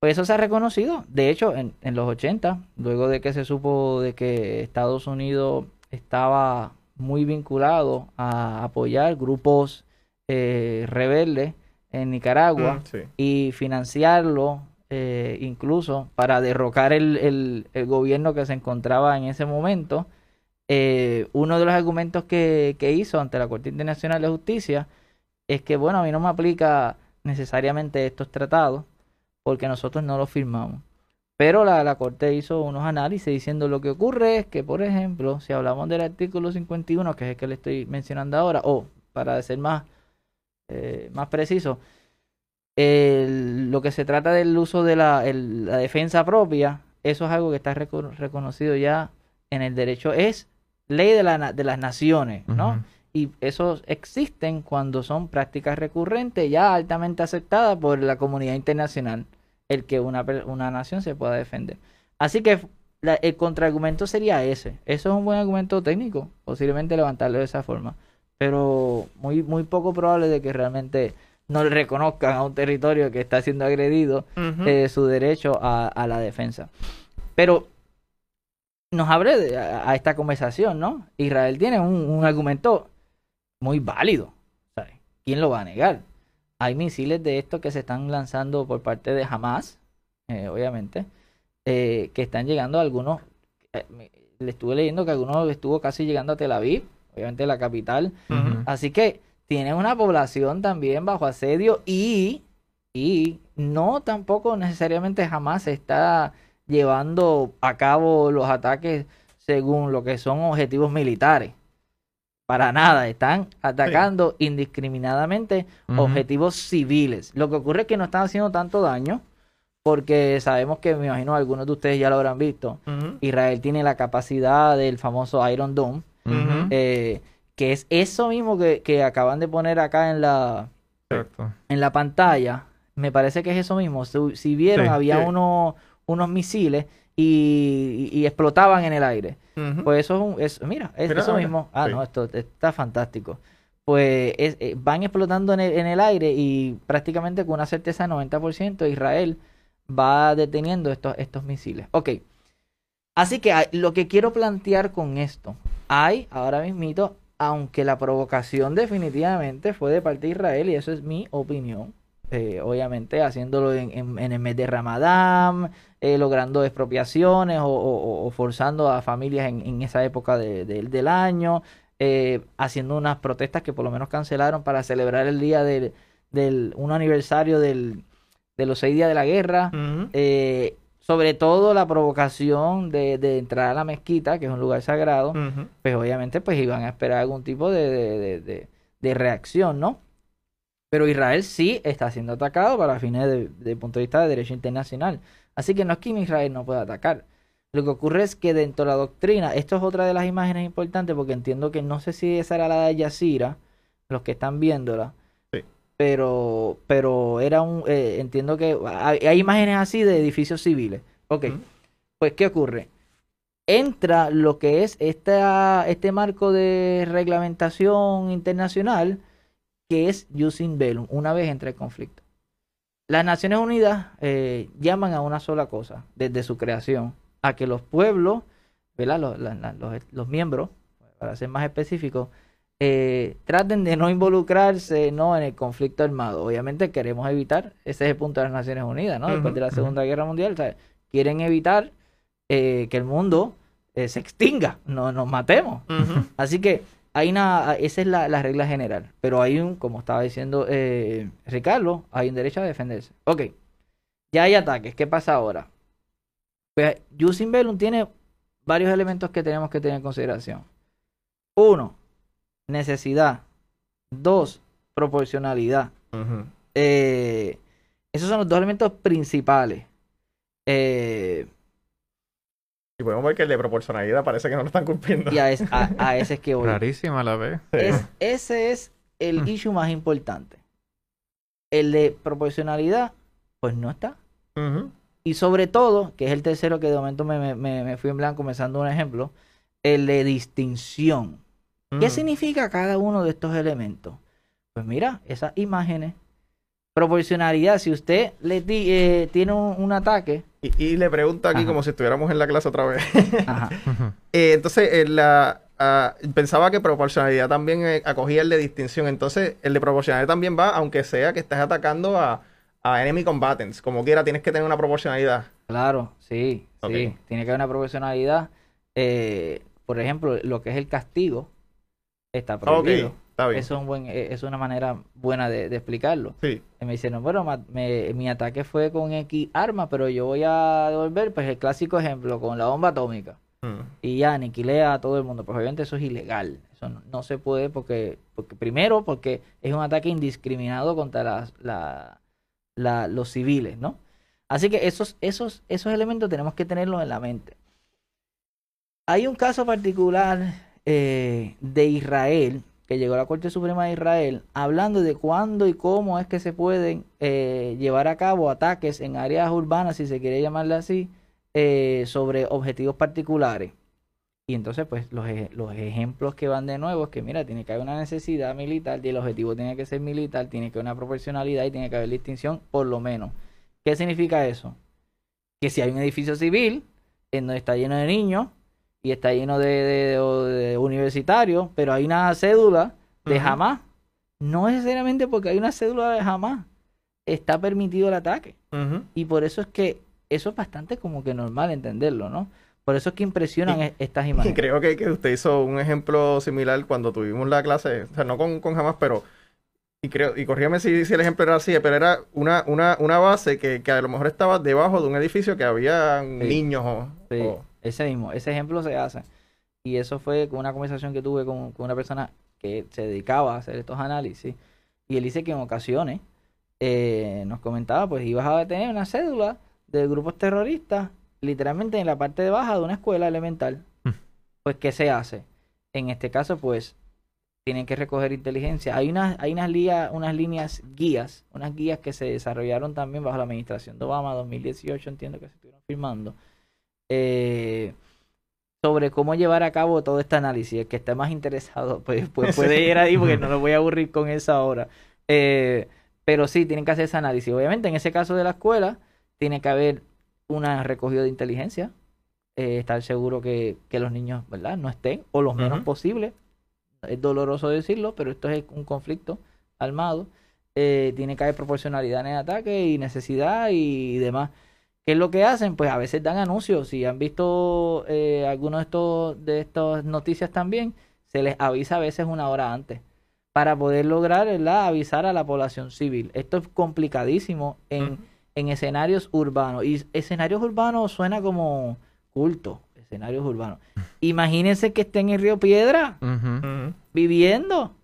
Pues eso se ha reconocido. De hecho, en, en, los 80, luego de que se supo de que Estados Unidos estaba muy vinculado a apoyar grupos eh, rebeldes en Nicaragua mm, sí. y financiarlo eh, incluso para derrocar el, el, el, gobierno que se encontraba en ese momento. Eh, uno de los argumentos que, que, hizo ante la Corte Internacional de Justicia es que, bueno, a mí no me aplica necesariamente estos tratados porque nosotros no los firmamos. Pero la, la Corte hizo unos análisis diciendo lo que ocurre es que, por ejemplo, si hablamos del artículo 51, que es el que le estoy mencionando ahora, o para ser más, eh, más preciso, el, lo que se trata del uso de la, el, la, defensa propia, eso es algo que está reco reconocido ya en el derecho, es ley de, la, de las naciones, ¿no? Uh -huh. Y esos existen cuando son prácticas recurrentes ya altamente aceptadas por la comunidad internacional, el que una, una nación se pueda defender. Así que la, el contraargumento sería ese. Eso es un buen argumento técnico, posiblemente levantarlo de esa forma, pero muy, muy poco probable de que realmente no le reconozcan a un territorio que está siendo agredido uh -huh. eh, su derecho a, a, la defensa. Pero nos abre de, a, a, esta conversación, ¿no? Israel tiene un, un argumento muy válido. ¿sabes? ¿Quién lo va a negar? Hay misiles de estos que se están lanzando por parte de Hamas, eh, obviamente, eh, que están llegando a algunos. Le estuve leyendo que algunos estuvo casi llegando a Tel Aviv, obviamente la capital. Uh -huh. Así que tiene una población también bajo asedio y, y no tampoco necesariamente jamás se está llevando a cabo los ataques según lo que son objetivos militares. Para nada, están atacando sí. indiscriminadamente uh -huh. objetivos civiles. Lo que ocurre es que no están haciendo tanto daño porque sabemos que, me imagino, algunos de ustedes ya lo habrán visto. Uh -huh. Israel tiene la capacidad del famoso Iron Dome. Uh -huh. eh, que es eso mismo que, que acaban de poner acá en la, Cierto. en la pantalla. Me parece que es eso mismo. Si, si vieron, sí, había sí. Unos, unos misiles y, y, explotaban en el aire. Uh -huh. Pues eso es, un, mira, es mira, eso mira. mismo. Ah, sí. no, esto está fantástico. Pues es, eh, van explotando en el, en el, aire y prácticamente con una certeza de 90% Israel va deteniendo estos, estos misiles. Ok. Así que lo que quiero plantear con esto, hay ahora mismito aunque la provocación definitivamente fue de parte de Israel, y eso es mi opinión, eh, obviamente haciéndolo en, el mes de Ramadán, eh, logrando expropiaciones o, forzando a familias en, esa época del año, eh, haciendo unas protestas que por lo menos cancelaron para celebrar el día del, del un aniversario del, de los seis días de la guerra. Sobre todo la provocación de, entrar a la mezquita, que es un lugar sagrado, pues obviamente pues iban a esperar algún tipo de, de reacción, ¿no? Pero Israel sí está siendo atacado para fines de, punto de vista de derecho internacional. Así que no es que Israel no pueda atacar. Lo que ocurre es que dentro de la doctrina, esto es otra de las imágenes importantes porque entiendo que no sé si esa era la de Yacira, los que están viéndola. Pero, pero era un, eh, entiendo que hay, imágenes así de edificios civiles. Ok, pues ¿qué ocurre? Entra lo que es esta, este marco de reglamentación internacional que es Using Bellum, una vez entre el conflicto. Las Naciones Unidas eh, llaman a una sola cosa desde su creación, a que los pueblos, Los, los, miembros, para ser más específicos, eh, traten de no involucrarse ¿no? en el conflicto armado. Obviamente queremos evitar, ese es el punto de las Naciones Unidas, ¿no? Después de la Segunda Guerra Mundial, quieren evitar eh, que el mundo se extinga, no nos matemos. Así que hay una, esa es la, regla general. Pero hay un, como estaba diciendo eh, Ricardo, hay un derecho a defenderse. Ok, ya hay ataques. ¿Qué pasa ahora? Pues Bellum tiene varios elementos que tenemos que tener en consideración. Uno, necesidad. Dos, proporcionalidad. Eh, esos son los dos elementos principales. Eh, y podemos ver que el de proporcionalidad parece que no lo están cumpliendo. Y a, ese es que voy. Rarísima la vez. ese es el issue más importante. El de proporcionalidad, pues no está. Y sobre todo, que es el tercero que de momento me, fui en blanco comenzando un ejemplo, el de distinción. ¿Qué significa cada uno de estos elementos? Pues mira, esas imágenes proporcionalidad. Si usted le eh, tiene un, ataque. Y, le pregunto aquí como si estuviéramos en la clase otra vez. Eh, entonces, la, ah, pensaba que proporcionalidad también eh, acogía el de distinción. Entonces, el de proporcionalidad también va, aunque sea que estés atacando a, enemy combatants. Como quiera, tienes que tener una proporcionalidad. Claro, sí, sí. Tiene que haber una proporcionalidad. por ejemplo, lo que es el castigo está prohibido. Eso es, un buen, eh, es una manera buena de, explicarlo. Sí. me dicen, bueno, mi ataque fue con X arma, pero yo voy a devolver, pues el clásico ejemplo, con la bomba atómica. Mm. Y ya aniquilé a todo el mundo. Pues obviamente eso es ilegal. Eso no, se puede porque, porque, primero, porque es un ataque indiscriminado contra la, los civiles, ¿no? Así que esos, esos, esos elementos tenemos que tenerlos en la mente. Hay un caso particular eh, de Israel que llegó a la Corte Suprema de Israel hablando de cuándo y cómo es que se pueden eh, llevar a cabo ataques en áreas urbanas, si se quiere llamarle así, eh, sobre objetivos particulares. Y entonces, pues, los, los ejemplos que van de nuevo es que, mira, tiene que haber una necesidad militar y el objetivo tiene que ser militar, tiene que haber una proporcionalidad y tiene que haber distinción, por lo menos. ¿Qué significa eso? Que si hay un edificio civil en donde está lleno de niños, y está lleno de, universitarios, pero hay una cédula de jamás. No necesariamente porque hay una cédula de jamás está permitido el ataque. Y por eso es que eso es bastante como que normal entenderlo, ¿no? Por eso es que impresionan estas imágenes. Y creo que, que, usted hizo un ejemplo similar cuando tuvimos la clase, o sea, no con, con jamás, pero y creo, y corríame si, si, el ejemplo era así, pero era una, una, una base que, que, a lo mejor estaba debajo de un edificio que había niños o, ese mismo, ese ejemplo se hace. Y eso fue con una conversación que tuve con, una persona que se dedicaba a hacer estos análisis. Y él dice que en ocasiones eh, nos comentaba, pues ibas a tener una cédula de grupos terroristas, literalmente en la parte de baja de una escuela elemental. Mm. Pues, ¿qué se hace? En este caso, pues, tienen que recoger inteligencia. Hay unas, hay unas, unas líneas guías, unas guías que se desarrollaron también bajo la administración de Obama 2018, entiendo que se estuvieron firmando, eh, sobre cómo llevar a cabo todo este análisis. El que esté más interesado, pues, pues puede ir ahí porque no lo voy a aburrir con eso ahora. Eh, pero sí, tienen que hacer ese análisis. Obviamente, en ese caso de la escuela, tiene que haber una recogida de inteligencia, eh, estar seguro que, los niños, ¿verdad?, no estén, o lo menos posible. Es doloroso decirlo, pero esto es un conflicto armado. eh, tiene que haber proporcionalidad en el ataque y necesidad y, demás. ¿Qué es lo que hacen? Pues a veces dan anuncios. Si han visto eh, algunos de estos de estas noticias también, se les avisa a veces una hora antes para poder lograr avisar a la población civil. Esto es complicadísimo en, en escenarios urbanos. Y escenarios urbanos suena como culto, escenarios urbanos. Imagínense que estén en Río Piedra viviendo.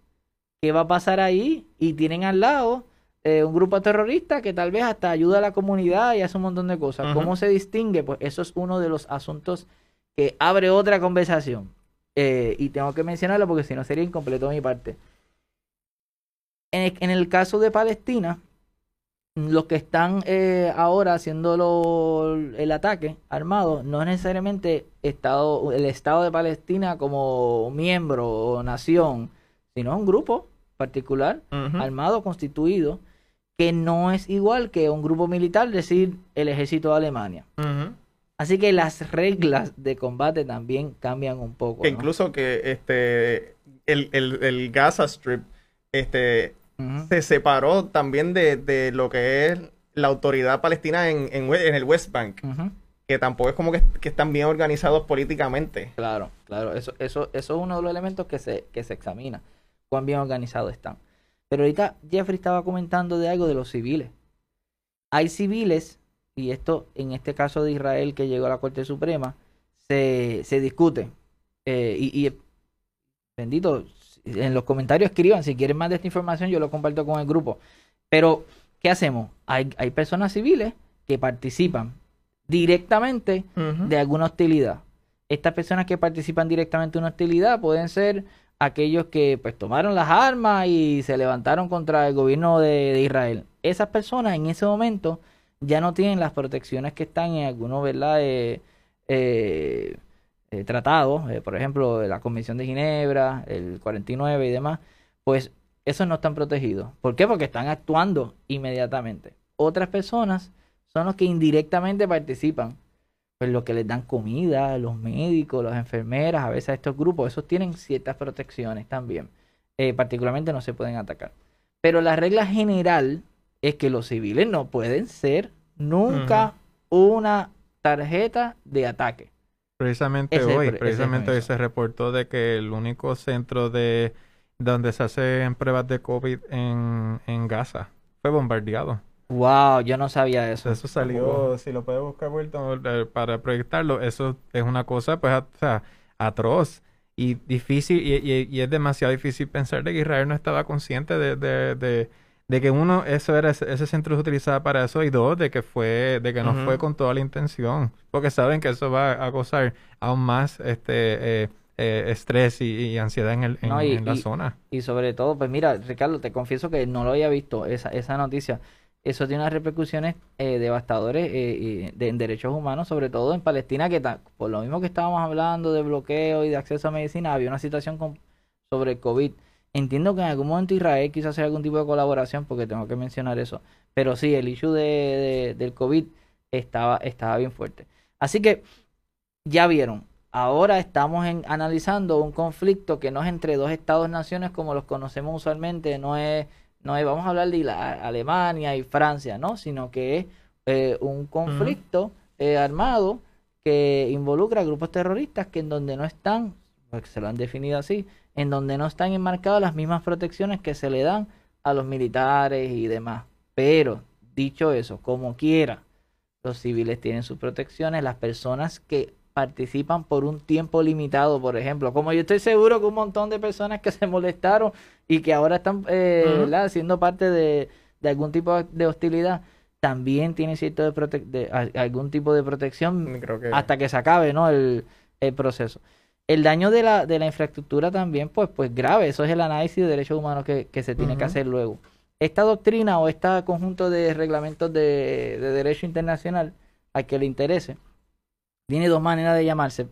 ¿Qué va a pasar ahí? Y tienen al lado eh, un grupo terrorista que tal vez hasta ayuda a la comunidad y hace un montón de cosas. ¿Cómo se distingue? Pues eso es uno de los asuntos que abre otra conversación. Eh, y tengo que mencionarlo porque si no sería incompleto de mi parte. En el, caso de Palestina, los que están eh, ahora haciendo el ataque armado no es necesariamente estado, el Estado de Palestina como miembro o nación, sino un grupo particular, armado, constituido, que no es igual que un grupo militar, es decir, el ejército de Alemania. Así que las reglas de combate también cambian un poco. Incluso que este el, el, Gaza Strip este, se separó también de, lo que es la autoridad palestina en, en, el West Bank. Que tampoco es como que, están bien organizados políticamente. Claro, claro. Eso, eso, eso es uno de los elementos que se, que se examina cuán bien organizados están. Pero ahorita Jeffrey estaba comentando de algo de los civiles. Hay civiles, y esto en este caso de Israel que llegó a la Corte Suprema, se, se discute. Eh, y, bendito, en los comentarios escriban, si quieren más de esta información yo lo comparto con el grupo. Pero, ¿qué hacemos? Hay, hay personas civiles que participan directamente de alguna hostilidad. Estas personas que participan directamente de una hostilidad pueden ser aquellos que pues tomaron las armas y se levantaron contra el gobierno de, Israel. Esas personas en ese momento ya no tienen las protecciones que están en algunos ¿verdad? Eh, eh, eh, tratados, por ejemplo, la Convención de Ginebra, el 49 y demás, pues esos no están protegidos. ¿Por qué? Porque están actuando inmediatamente. Otras personas son los que indirectamente participan pues lo que les dan comida, los médicos, las enfermeras, a veces a estos grupos, esos tienen ciertas protecciones también. Eh, particularmente no se pueden atacar. Pero la regla general es que los civiles no pueden ser nunca una tarjeta de ataque. Precisamente hoy, precisamente hoy se reportó de que el único centro de donde se hacen pruebas de COVID en, en Gaza fue bombardeado. Wow, yo no sabía eso. Eso salió, si lo puedes buscar vuelto eh, para proyectarlo, eso es una cosa pues atroz y difícil y, es demasiado difícil pensar de que Israel no estaba consciente de, de, de, que uno, eso era ese, centro se utilizaba para eso y dos, de que fue, de que no fue con toda la intención, porque saben que eso va a causar aún más este eh, eh, estrés y, ansiedad en, el, en, la zona. Y sobre todo, pues mira, Ricardo, te confieso que no lo había visto esa, esa noticia eso tiene unas repercusiones eh, devastadoras eh, en derechos humanos, sobre todo en Palestina, que por lo mismo que estábamos hablando de bloqueo y de acceso a medicina, había una situación sobre COVID. Entiendo que en algún momento Israel quiso hacer algún tipo de colaboración, porque tengo que mencionar eso. Pero sí, el issue de, del COVID estaba, estaba bien fuerte. Así que, ya vieron, ahora estamos en, analizando un conflicto que no es entre dos estados-naciones como los conocemos usualmente, no es no vamos a hablar de Alemania y Francia, ¿no? Sino que es eh, un conflicto eh, armado que involucra a grupos terroristas que en donde no están, porque se lo han definido así, en donde no están enmarcadas las mismas protecciones que se le dan a los militares y demás. Pero, dicho eso, como quiera, los civiles tienen sus protecciones, las personas que participan por un tiempo limitado, por ejemplo. Como yo estoy seguro que un montón de personas que se molestaron y que ahora están eh, siendo parte de, algún tipo de hostilidad, también tienen cierto de, algún tipo de protección hasta que se acabe ¿no? el, proceso. El daño de la, de la infraestructura también, pues, pues grave. Eso es el análisis de derechos humanos que, se tiene que hacer luego. Esta doctrina o este conjunto de reglamentos de, de derecho internacional, a que le interese, tiene dos maneras de llamarse.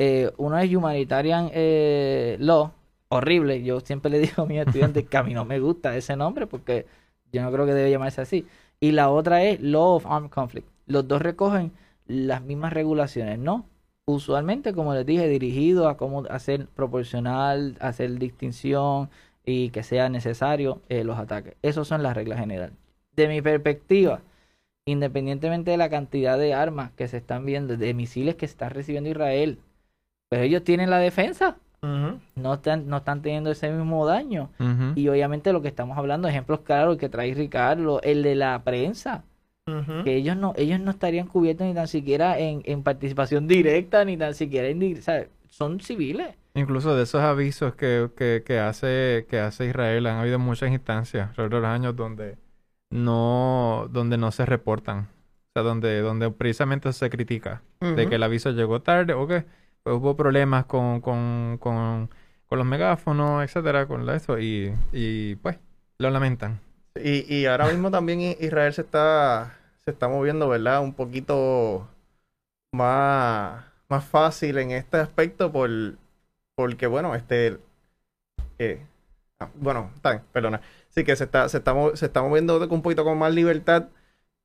Eh, uno es Humanitarian eh, Law, horrible. Yo siempre le digo a mis estudiantes que a mí no me gusta ese nombre porque yo no creo que debe llamarse así. Y la otra es Law of Armed Conflict. Los dos recogen las mismas regulaciones, ¿no? Usualmente, como les dije, dirigido a cómo hacer proporcional, hacer distinción, y que sea necesario eh, los ataques. Esas son las reglas generales. De mi perspectiva, independientemente de la cantidad de armas que se están viendo, de misiles que está recibiendo Israel, pero ellos tienen la defensa. no, están, no están teniendo ese mismo daño. Y obviamente lo que estamos hablando, ejemplos claros que trae Ricardo, el de la prensa. Que ellos no, ellos no estarían cubiertos ni tan siquiera en, en participación directa, ni tan siquiera en, son civiles. Incluso de esos avisos que, que, que, hace, que hace Israel, han habido muchas instancias alrededor de los años donde no, donde no se reportan. O sea, donde, donde precisamente se critica de que el aviso llegó tarde o que pues, hubo problemas con, con, con, con los megáfonos, etcétera, con eso, y, y pues lo lamentan. Y, y ahora mismo también Israel se está, se está moviendo, ¿verdad? Un poquito más, más fácil en este aspecto por porque bueno, este, eh, ah, bueno, perdona, sí que se está, se está, se está moviendo un poquito con más libertad,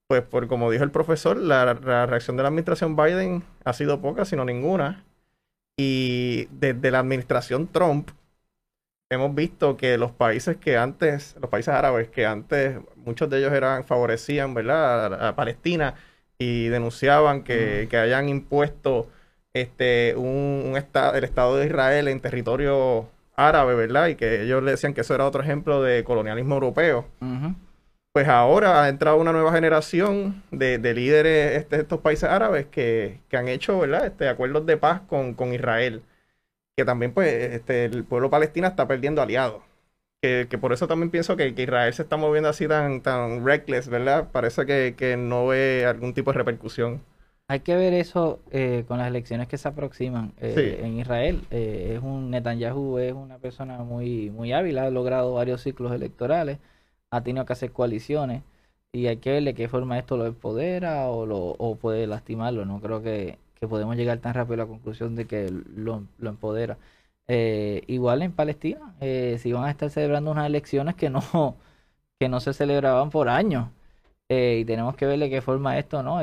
pues por como dijo el profesor, la, reacción de la administración Biden ha sido poca, sino ninguna, y desde la administración Trump hemos visto que los países que antes, los países árabes que antes muchos de ellos eran favorecían, ¿verdad? A, Palestina y denunciaban que, que hayan impuesto este, un, estado, el Estado de Israel en territorio árabe, ¿verdad? Y que ellos le decían que eso era otro ejemplo de colonialismo europeo. Pues ahora ha entrado una nueva generación de, líderes este, de estos países árabes que, han hecho, ¿verdad? Este, acuerdos de paz con, Israel. Que también, pues, este, el pueblo palestino está perdiendo aliados. Que, por eso también pienso que, Israel se está moviendo así tan, tan reckless, ¿verdad? Parece que, que no ve algún tipo de repercusión. Hay que ver eso eh, con las elecciones que se aproximan eh, en Israel. Eh, es un Netanyahu es una persona muy muy hábil, ha logrado varios ciclos electorales, ha tenido que hacer coaliciones y hay que ver de qué forma esto lo empodera o lo o puede lastimarlo. No creo que, podemos llegar tan rápido a la conclusión de que lo, lo empodera. igual en Palestina, si van a estar celebrando unas elecciones que no que no se celebraban por años y tenemos que ver de qué forma esto, ¿no?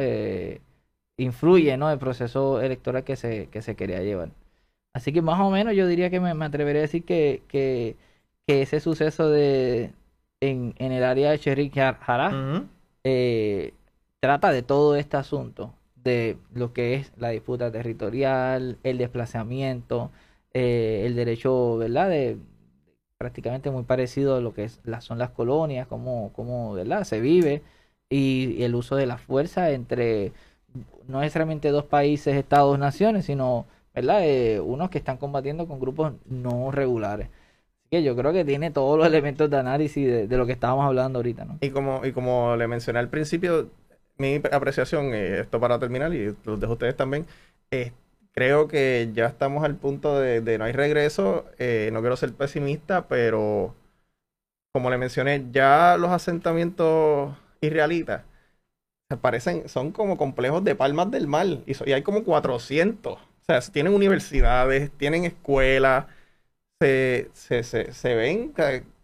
Influye ¿no? el proceso electoral que se, que se quería llevar. Así que más o menos yo diría que me, atrevería a decir que, que, ese suceso de en, en, el área de Sherik Jara eh, trata de todo este asunto, de lo que es la disputa territorial, el desplazamiento, eh, el derecho, ¿verdad? De, prácticamente muy parecido a lo que es, son las colonias, cómo, cómo ¿verdad? se vive, y el uso de la fuerza entre no necesariamente dos países, estados, naciones, sino, ¿verdad? Eh, unos que están combatiendo con grupos no regulares. Así que yo creo que tiene todos los elementos de análisis de, lo que estábamos hablando ahorita, ¿no? Y como, y como le mencioné al principio, mi apreciación, eh, esto para terminar, y los dejo a ustedes también, creo que ya estamos al punto de, no hay regreso. Eh, no quiero ser pesimista, pero como le mencioné, ya los asentamientos israelitas parecen, son como complejos de palmas del mar y, hay como 400. O sea, tienen universidades, tienen escuelas, se, se, se, ven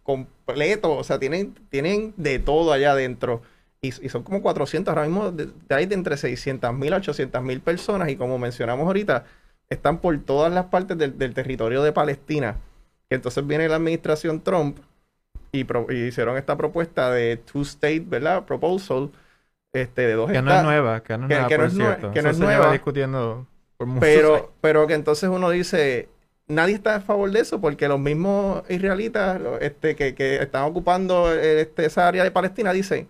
completos, o sea, tienen, tienen de todo allá adentro. Y, son como 400, ahora mismo hay de entre 600 mil a 800 mil personas y como mencionamos ahorita, están por todas las partes del, territorio de Palestina. Entonces viene la administración Trump y, y hicieron esta propuesta de two-state, ¿verdad? Proposal este, de dos que no es nueva, que no es nueva, que, no es cierto. Que no es nueva. discutiendo por pero, pero que entonces uno dice, nadie está a favor de eso porque los mismos israelitas este, que, que están ocupando este, esa área de Palestina dicen,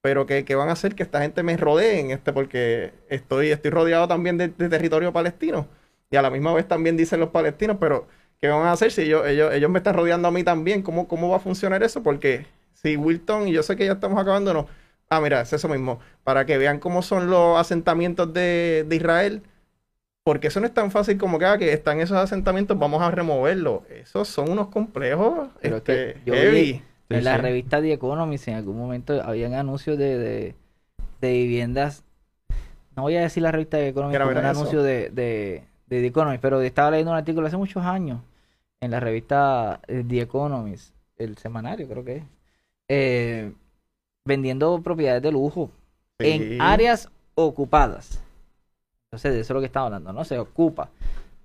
pero que, que, van a hacer que esta gente me rodeen, este, porque estoy, estoy rodeado también de, territorio palestino. Y a la misma vez también dicen los palestinos, pero ¿qué van a hacer si ellos, ellos, ellos me están rodeando a mí también? ¿Cómo, ¿Cómo va a funcionar eso? Porque si Wilton, y yo sé que ya estamos acabando, no, Ah, mira, es eso mismo. Para que vean cómo son los asentamientos de, Israel. Porque eso no es tan fácil como que, ah, que están esos asentamientos, vamos a removerlos. Esos son unos complejos este, heavy. en la revista The Economist en algún momento habían anuncios de, viviendas. No voy a decir la revista The Economist, un anuncio de, de, The Economist, pero estaba leyendo un artículo hace muchos años en la revista eh, The Economist, el semanario creo que es. Eh, vendiendo propiedades de lujo en áreas ocupadas. Entonces, de eso es lo que estamos hablando, ¿no? Se ocupa.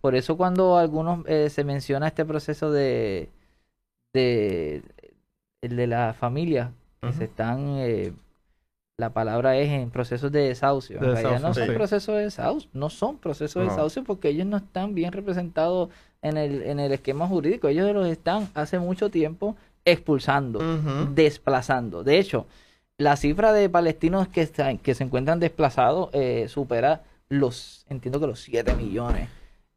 Por eso cuando algunos eh, se menciona este proceso de, de, el de la familia que se están eh, la palabra es en procesos de desahucio. En realidad no son procesos de desahucio, no son procesos de desahucio porque ellos no están bien representados en el, en el esquema jurídico. Ellos los están hace mucho tiempo expulsando, desplazando. De hecho, la cifra de palestinos que, que se encuentran desplazados eh, supera los, entiendo que los 7 millones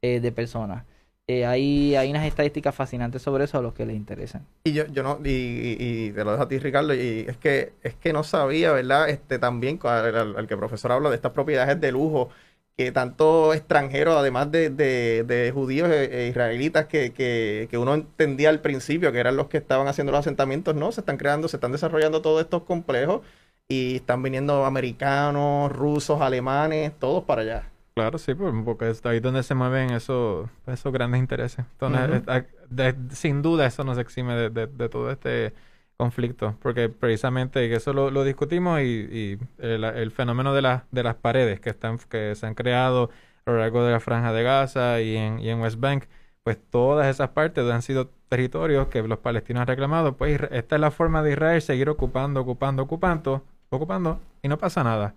eh, de personas. Eh, hay, hay unas estadísticas fascinantes sobre eso a los que les interesan. Y yo, yo no, y, y, te lo dejo a ti, Ricardo, y es que, es que no sabía, ¿verdad? Este también, al, al que el profesor habla de estas propiedades de lujo, que tanto extranjeros, además de, de, judíos e, e israelitas que, que, que, uno entendía al principio, que eran los que estaban haciendo los asentamientos, no, se están creando, se están desarrollando todos estos complejos y están viniendo americanos, rusos, alemanes, todos para allá. Claro, sí, porque es ahí donde se mueven esos, esos grandes intereses. Entonces, sin duda eso nos exime de, de, todo este conflicto, porque precisamente eso lo, lo discutimos y, el, fenómeno de, la, de las paredes que, están, que se han creado a lo largo de la franja de Gaza y en, y en West Bank, pues todas esas partes han sido territorios que los palestinos han reclamado, pues esta es la forma de Israel seguir ocupando, ocupando, ocupando, ocupando y no pasa nada.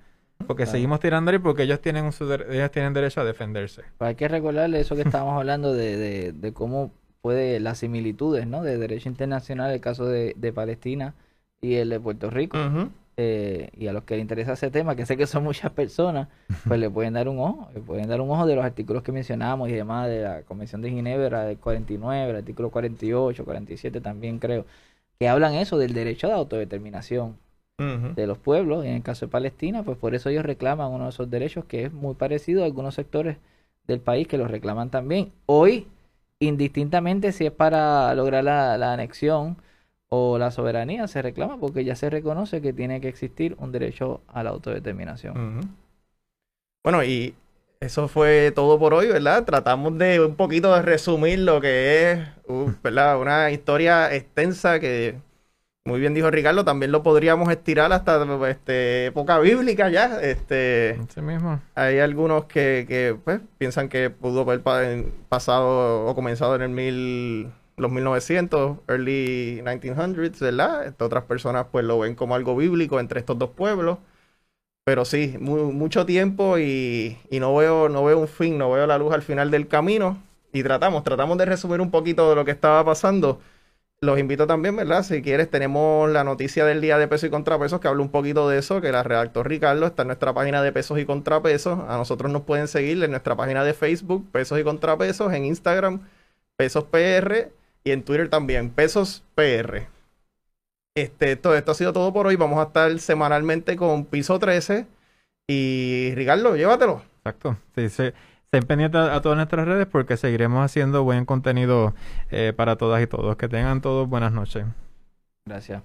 Porque seguimos tirando y porque ellos tienen, ellos tienen derecho a defenderse. Pues hay que recordarle eso que estábamos hablando de, de, de, cómo puede las similitudes ¿no? de derecho internacional, el caso de, de Palestina y el de Puerto Rico. Eh, y a los que les interesa ese tema, que sé que son muchas personas, pues le pueden dar un ojo, le pueden dar un ojo de los artículos que mencionamos y demás de la Convención de Ginebra, del 49, el artículo 48, 47 también creo, que hablan eso del derecho de autodeterminación de los pueblos, y en el caso de Palestina, pues por eso ellos reclaman uno de esos derechos que es muy parecido a algunos sectores del país que los reclaman también. Hoy, indistintamente si es para lograr la, anexión o la soberanía, se reclama porque ya se reconoce que tiene que existir un derecho a la autodeterminación. Bueno, y eso fue todo por hoy, ¿verdad? Tratamos de un poquito de resumir lo que es, uh, ¿verdad? Una historia extensa que muy bien dijo Ricardo, también lo podríamos estirar hasta este, época bíblica ya. Este, mismo. Hay algunos que, pues, piensan que pudo haber pasado o comenzado en el mil, los 1900, early 1900s, ¿verdad? Este, otras personas pues lo ven como algo bíblico entre estos dos pueblos. Pero sí, mucho tiempo y, y, no, veo, no veo un fin, no veo la luz al final del camino. Y tratamos, tratamos de resumir un poquito de lo que estaba pasando los invito también, ¿verdad? Si quieres, tenemos la noticia del día de pesos y contrapesos que habla un poquito de eso, que la redactó Ricardo, está en nuestra página de pesos y contrapesos. A nosotros nos pueden seguir en nuestra página de Facebook, pesos y contrapesos, en Instagram, pesos PR y en Twitter también, pesos PR. Este, todo esto ha sido todo por hoy. Vamos a estar semanalmente con piso 13. Y Ricardo, llévatelo. Exacto. Sí, sí. Estén pendientes a, todas nuestras redes porque seguiremos haciendo buen contenido eh, para todas y todos. Que tengan todos buenas noches. Gracias.